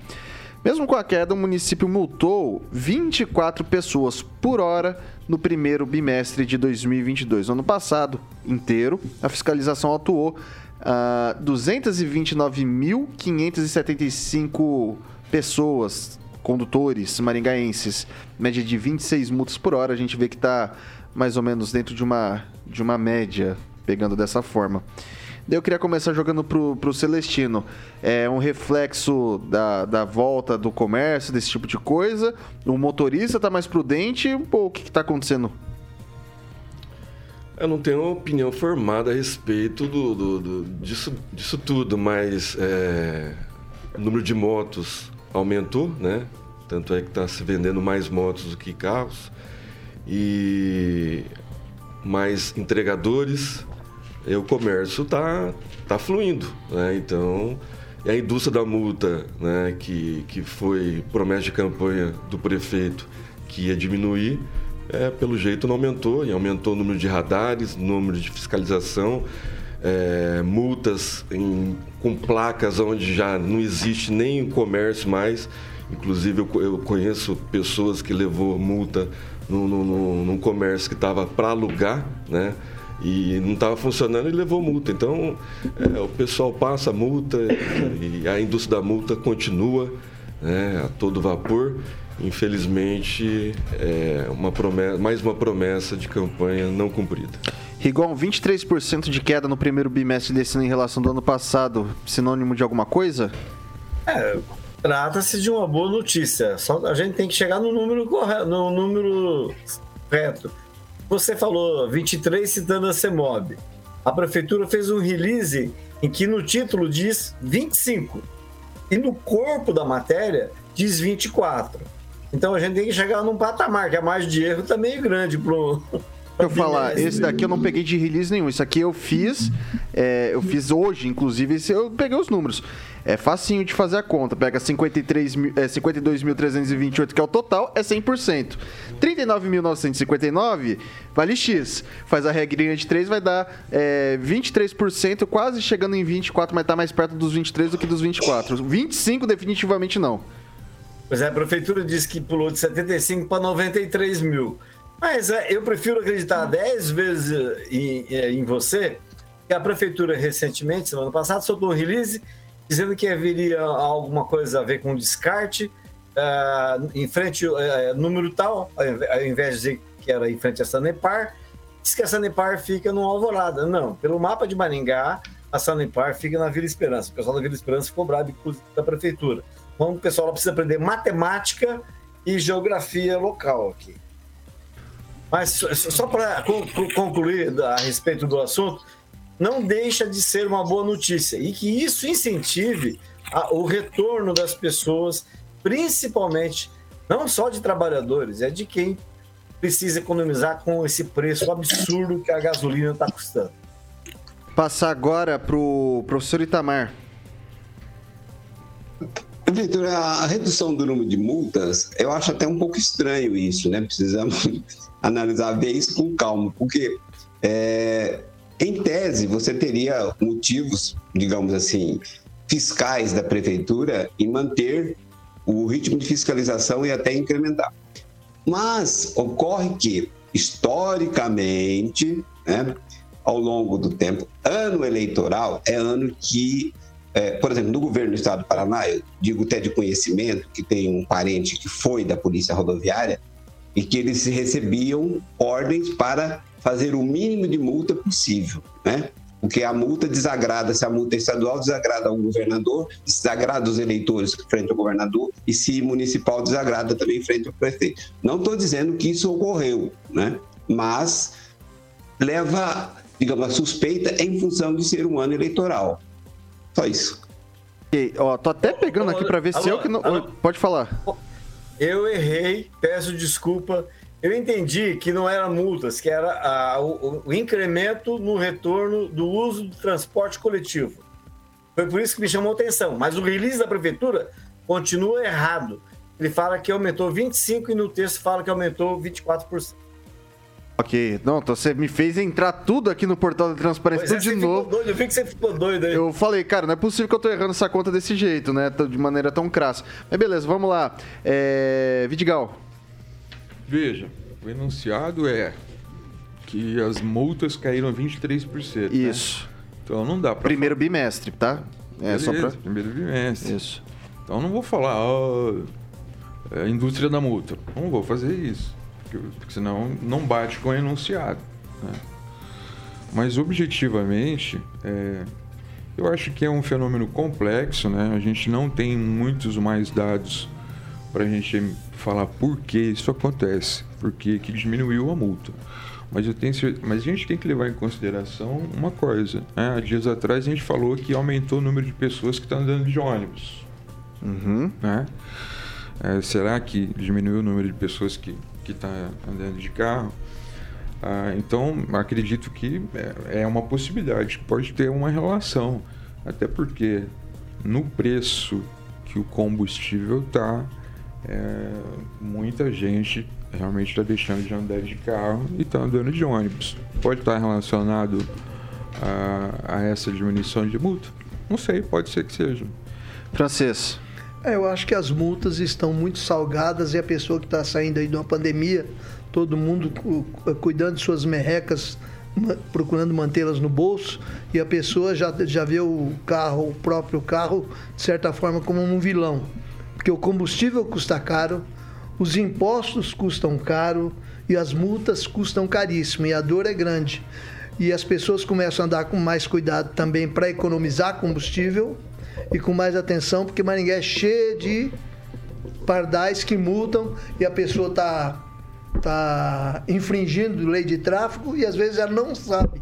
Mesmo com a queda, o município multou 24 pessoas por hora no primeiro bimestre de 2022. No ano passado inteiro, a fiscalização atuou uh, 229.575 pessoas, condutores maringaenses, média de 26 multas por hora. A gente vê que está mais ou menos dentro de uma, de uma média, pegando dessa forma. Eu queria começar jogando pro, pro Celestino. É um reflexo da, da volta do comércio, desse tipo de coisa? O motorista tá mais prudente? Ou o que, que tá acontecendo? Eu não tenho opinião formada a respeito do, do, do disso, disso tudo, mas é, o número de motos aumentou, né? Tanto é que está se vendendo mais motos do que carros. E mais entregadores, e o comércio está tá fluindo. Né? Então, a indústria da multa, né, que, que foi promessa de campanha do prefeito que ia diminuir, é, pelo jeito não aumentou, e aumentou o número de radares, número de fiscalização, é, multas em, com placas onde já não existe nem comércio mais. Inclusive, eu, eu conheço pessoas que levou multa num, num comércio que estava para alugar, né? E não estava funcionando e levou multa. Então, é, o pessoal passa a multa e a indústria da multa continua né, a todo vapor. infelizmente, é uma promessa, mais uma promessa de campanha não cumprida. Rigon, 23% de queda no primeiro bimestre desse ano em relação do ano passado, sinônimo de alguma coisa? É, trata-se de uma boa notícia. Só a gente tem que chegar no número correto, no número correto. Você falou 23 citando a CEMOB. A prefeitura fez um release em que no título diz 25 e no corpo da matéria diz 24. Então a gente tem que chegar num patamar que a margem de erro tá meio grande pro eu falar, esse daqui eu não peguei de release nenhum. Isso aqui eu fiz, é, eu fiz hoje, inclusive, esse, eu peguei os números. É facinho de fazer a conta. Pega 53, é, 52.328, que é o total, é 100%. 39.959 vale X. Faz a regrinha de 3, vai dar é, 23%, quase chegando em 24, mas tá mais perto dos 23 do que dos 24. 25 definitivamente não. Pois é, a prefeitura disse que pulou de 75 para 93 mil. Mas é, eu prefiro acreditar 10 vezes em, é, em você, que a prefeitura recentemente, semana passada, soltou um release dizendo que haveria alguma coisa a ver com descarte uh, em frente uh, número tal, ao invés de dizer que era em frente a Sanepar, diz que a Sanepar fica no Alvorada. Não, pelo mapa de Maringá, a Sanepar fica na Vila Esperança. O pessoal da Vila Esperança ficou bravo, inclusive, da prefeitura. Então, o pessoal precisa aprender matemática e geografia local aqui. Mas só para concluir a respeito do assunto, não deixa de ser uma boa notícia e que isso incentive o retorno das pessoas, principalmente não só de trabalhadores, é de quem precisa economizar com esse preço absurdo que a gasolina está custando. Passar agora para o professor Itamar. Vitor, a redução do número de multas, eu acho até um pouco estranho isso, né? Precisamos analisar ver isso com calma, porque é, em tese você teria motivos, digamos assim, fiscais da prefeitura em manter o ritmo de fiscalização e até incrementar. Mas ocorre que, historicamente, né, ao longo do tempo, ano eleitoral é ano que, é, por exemplo, no governo do estado do Paraná, eu digo até de conhecimento, que tem um parente que foi da polícia rodoviária, e que eles recebiam ordens para fazer o mínimo de multa possível, né? Porque a multa desagrada, se a multa é estadual desagrada ao governador, desagrada os eleitores frente ao governador e se municipal desagrada também frente ao prefeito. Não estou dizendo que isso ocorreu, né? Mas leva, digamos, a suspeita em função de ser um ano eleitoral. Só isso. Okay. Ó, tô até pegando aqui para ver se eu que não. Pode falar. Eu errei, peço desculpa. Eu entendi que não era multas, que era a, o, o, incremento no retorno do uso do transporte coletivo. Foi por isso que me chamou a atenção. Mas o release da prefeitura continua errado. Ele fala que aumentou 25% e no texto fala que aumentou 24%. Ok, não, então você me fez entrar tudo aqui no portal da transparência tudo é, de novo. Doido, eu vi que você ficou doido aí. Eu falei, cara, não é possível que eu tô errando essa conta desse jeito, né? De maneira tão crassa. Mas beleza, vamos lá. É... Vidigal. Veja, o enunciado é que as multas caíram 23%. Né? Isso. Né? Então não dá pra. Primeiro falar. bimestre, tá? É Beleza, só pra. Primeiro bimestre. Isso. Então não vou falar, ó, é a indústria da multa. Não vou fazer isso. Porque, senão não bate com o enunciado. Né? Mas objetivamente, é, eu acho que é um fenômeno complexo, né? A gente não tem muitos mais dados para a gente falar por que isso acontece, por que diminuiu a multa. Mas, eu tenho, mas a gente tem que levar em consideração uma coisa. Né? Há dias atrás a gente falou que aumentou o número de pessoas que estão andando de ônibus. Uhum. Né? É, será que diminuiu o número de pessoas que estão tá andando de carro? Ah, então, acredito que é, é uma possibilidade, pode ter uma relação. Até porque no preço que o combustível está, é, muita gente realmente está deixando de andar de carro e está andando de ônibus. Pode estar relacionado a, a, essa diminuição de multa? Não sei, pode ser que seja. Francês. É, eu acho que as multas estão muito salgadas e a pessoa que está saindo aí de uma pandemia, todo mundo cuidando de suas merrecas, procurando mantê-las no bolso, e a pessoa já, já vê o carro, o próprio carro, de certa forma, como um vilão porque o combustível custa caro, os impostos custam caro e as multas custam caríssimo e a dor é grande. E as pessoas começam a andar com mais cuidado também para economizar combustível e com mais atenção, porque Maringá é cheio de pardais que multam e a pessoa está tá infringindo lei de tráfego e às vezes ela não sabe.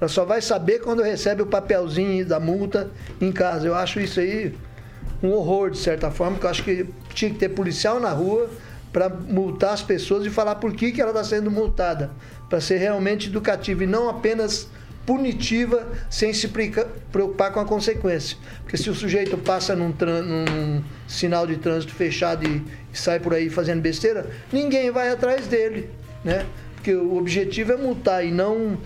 Ela só vai saber quando recebe o papelzinho da multa em casa. Eu acho isso aí um horror, de certa forma, porque eu acho que tinha que ter policial na rua para multar as pessoas e falar por que, que ela está sendo multada. Para ser realmente educativa e não apenas punitiva sem se preocupar com a consequência. Porque se o sujeito passa num, num sinal de trânsito fechado e, e, sai por aí fazendo besteira, ninguém vai atrás dele, né? Porque o objetivo é multar e não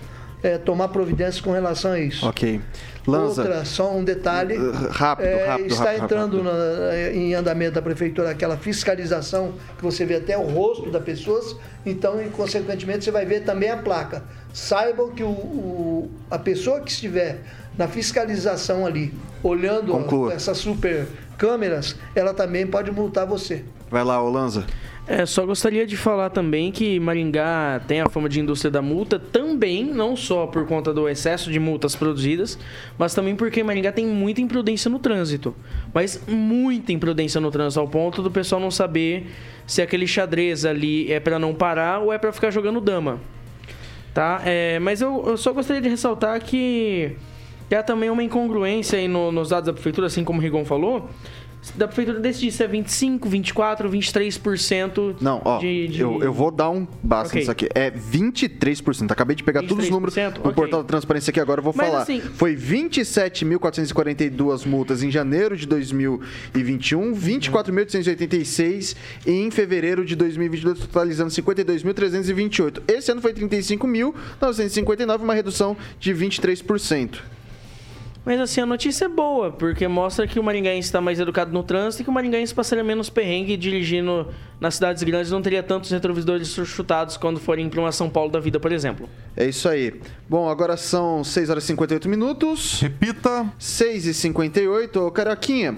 é, tomar providências com relação a isso. Ok. Lanza. Outra, só um detalhe. Rápido, é, rápido. Está rápido, entrando rápido. Na, em andamento da prefeitura aquela fiscalização que você vê até o rosto das pessoas, então, e, consequentemente, você vai ver também a placa. Saibam que o, o a pessoa que estiver na fiscalização ali, olhando Conclua. essas super câmeras, ela também pode multar você. Vai lá, Olanza. É, só gostaria de falar também que Maringá tem a fama de indústria da multa também, não só por conta do excesso de multas produzidas, mas também porque Maringá tem muita imprudência no trânsito. Mas muita imprudência no trânsito, ao ponto do pessoal não saber se aquele xadrez ali é para não parar ou é para ficar jogando dama. Tá? É, mas eu, eu, só gostaria de ressaltar que, que há também uma incongruência aí no, nos dados da prefeitura, assim como o Rigon falou da prefeitura decidir se é 25, 24, 23% Não, ó, de, de... Eu, eu vou dar um basta Ok. nisso aqui. É 23%. Acabei de pegar todos os números 23%? do Ok. portal da transparência aqui agora, eu vou Mas, falar. assim- Foi 27.442 multas em janeiro de 2021, 24.886 em fevereiro de 2022, totalizando 52.328. Esse ano foi 35.959, uma redução de 23%. Mas assim, a notícia é boa, porque mostra que o maringaense está mais educado no trânsito e que o maringaense passaria menos perrengue dirigindo nas cidades grandes não teria tantos retrovisores chutados quando forem para uma São Paulo da vida, por exemplo. É isso aí. Bom, agora são 6 horas e 58 minutos. Repita. 6 e 58. Ô, Carioquinha,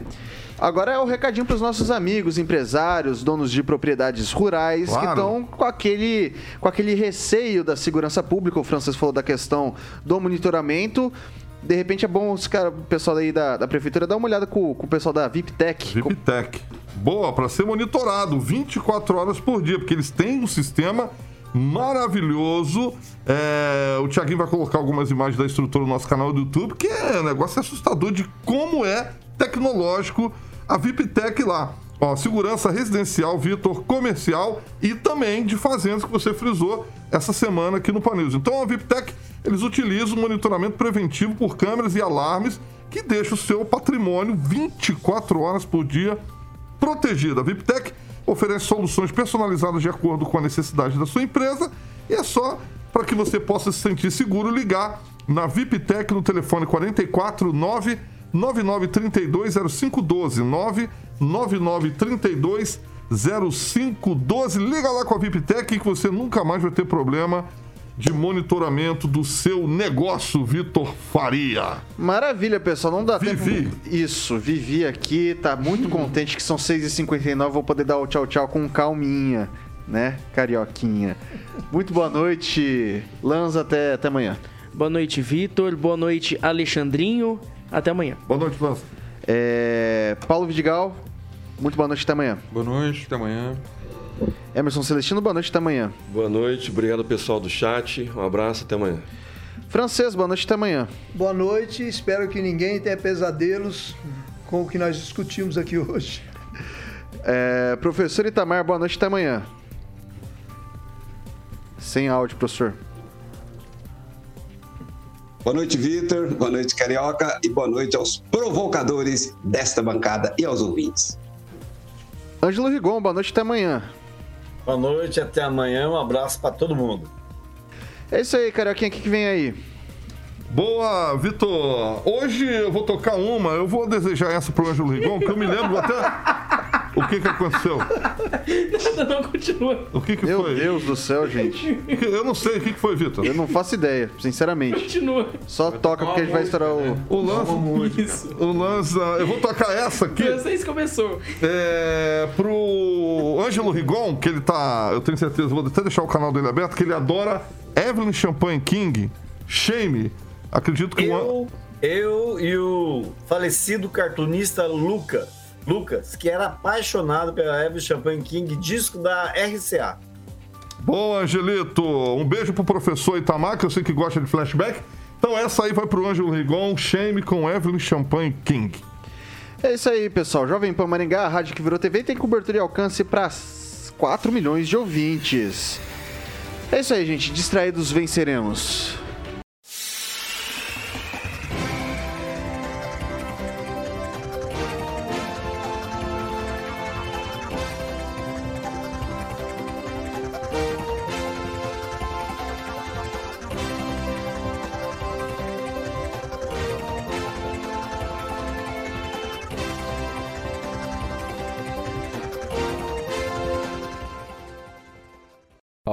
agora é o recadinho para os nossos amigos, empresários, donos de propriedades rurais que Claro. estão com aquele, com aquele receio da segurança pública. O Francis falou da questão do monitoramento. De repente é bom os cara, o pessoal aí da, da prefeitura dar uma olhada com, com o pessoal da VIPTEC. VIPTEC. Boa, para ser monitorado 24 horas por dia, porque eles têm um sistema maravilhoso. É, o Thiaguinho vai colocar algumas imagens da estrutura no nosso canal do YouTube, que é um negócio assustador de como é tecnológico a VIPTEC lá. Ó, segurança residencial, Vitor, comercial e também de fazendas que você frisou essa semana aqui no Paneus. Então a VIPTEC, eles utilizam monitoramento preventivo por câmeras e alarmes que deixa o seu patrimônio 24 horas por dia protegido. A VIPTEC oferece soluções personalizadas de acordo com a necessidade da sua empresa e é só para que você possa se sentir seguro ligar na VIPTEC no telefone 44 9 9932 0512 9 9932 0512. Liga lá com a VIPTEC que você nunca mais vai ter problema de monitoramento do seu negócio, Vitor Faria. Maravilha, pessoal. Não dá Vivi. tempo. Isso, Vivi aqui, tá muito contente que são 6h59. Vou poder dar o tchau, tchau com calminha, né, Carioquinha? Muito boa noite, Lanza. Até, até amanhã. Boa noite, Vitor. Boa noite, Alexandrinho. Até amanhã. Boa noite, Lanza. É, Paulo Vidigal, muito boa noite, até amanhã. Boa noite, até amanhã. Emerson Celestino, boa noite, até amanhã. Boa noite, obrigado pessoal do chat. Um abraço, até amanhã. Francês, boa noite, até amanhã. Boa noite, espero que ninguém tenha pesadelos com o que nós discutimos aqui hoje. É, professor Itamar, boa noite, até amanhã. Sem áudio, professor. Boa noite, Vitor. Boa noite, Carioca. E boa noite aos provocadores desta bancada e aos ouvintes. Ângelo Rigon, boa noite, até amanhã. Boa noite, até amanhã. Um abraço para todo mundo. É isso aí, Carioquinha, o que, que vem aí? Boa, Vitor. Hoje eu vou tocar uma, eu vou desejar essa pro Ângelo Rigon, que eu me lembro até. O que que aconteceu? Nada, não, continua. O que que Meu foi? Deus do céu, gente. Eu não sei o que que foi, Vitor. Eu não faço ideia, sinceramente. Continua. Só toca porque a gente vai estourar o. O lance, Isso. o lance, eu vou tocar essa aqui. Vocês começou. É, pro Ângelo Rigon, que ele tá. Eu tenho certeza, vou até deixar o canal dele aberto, que ele adora Evelyn Champagne King, Shame. Acredito que o. Eu, eu e o falecido cartunista Luca, Lucas, que era apaixonado pela Evelyn Champagne King, disco da RCA. Boa, Angelito. Um beijo pro professor Itamar, que eu sei que gosta de flashback. Então essa aí vai pro Ângelo Rigon, Shame com Evelyn Champagne King. É isso aí, pessoal. Jovem Pan Maringá, a rádio que virou TV, tem cobertura e alcance para 4 milhões de ouvintes. É isso aí, gente. Distraídos venceremos.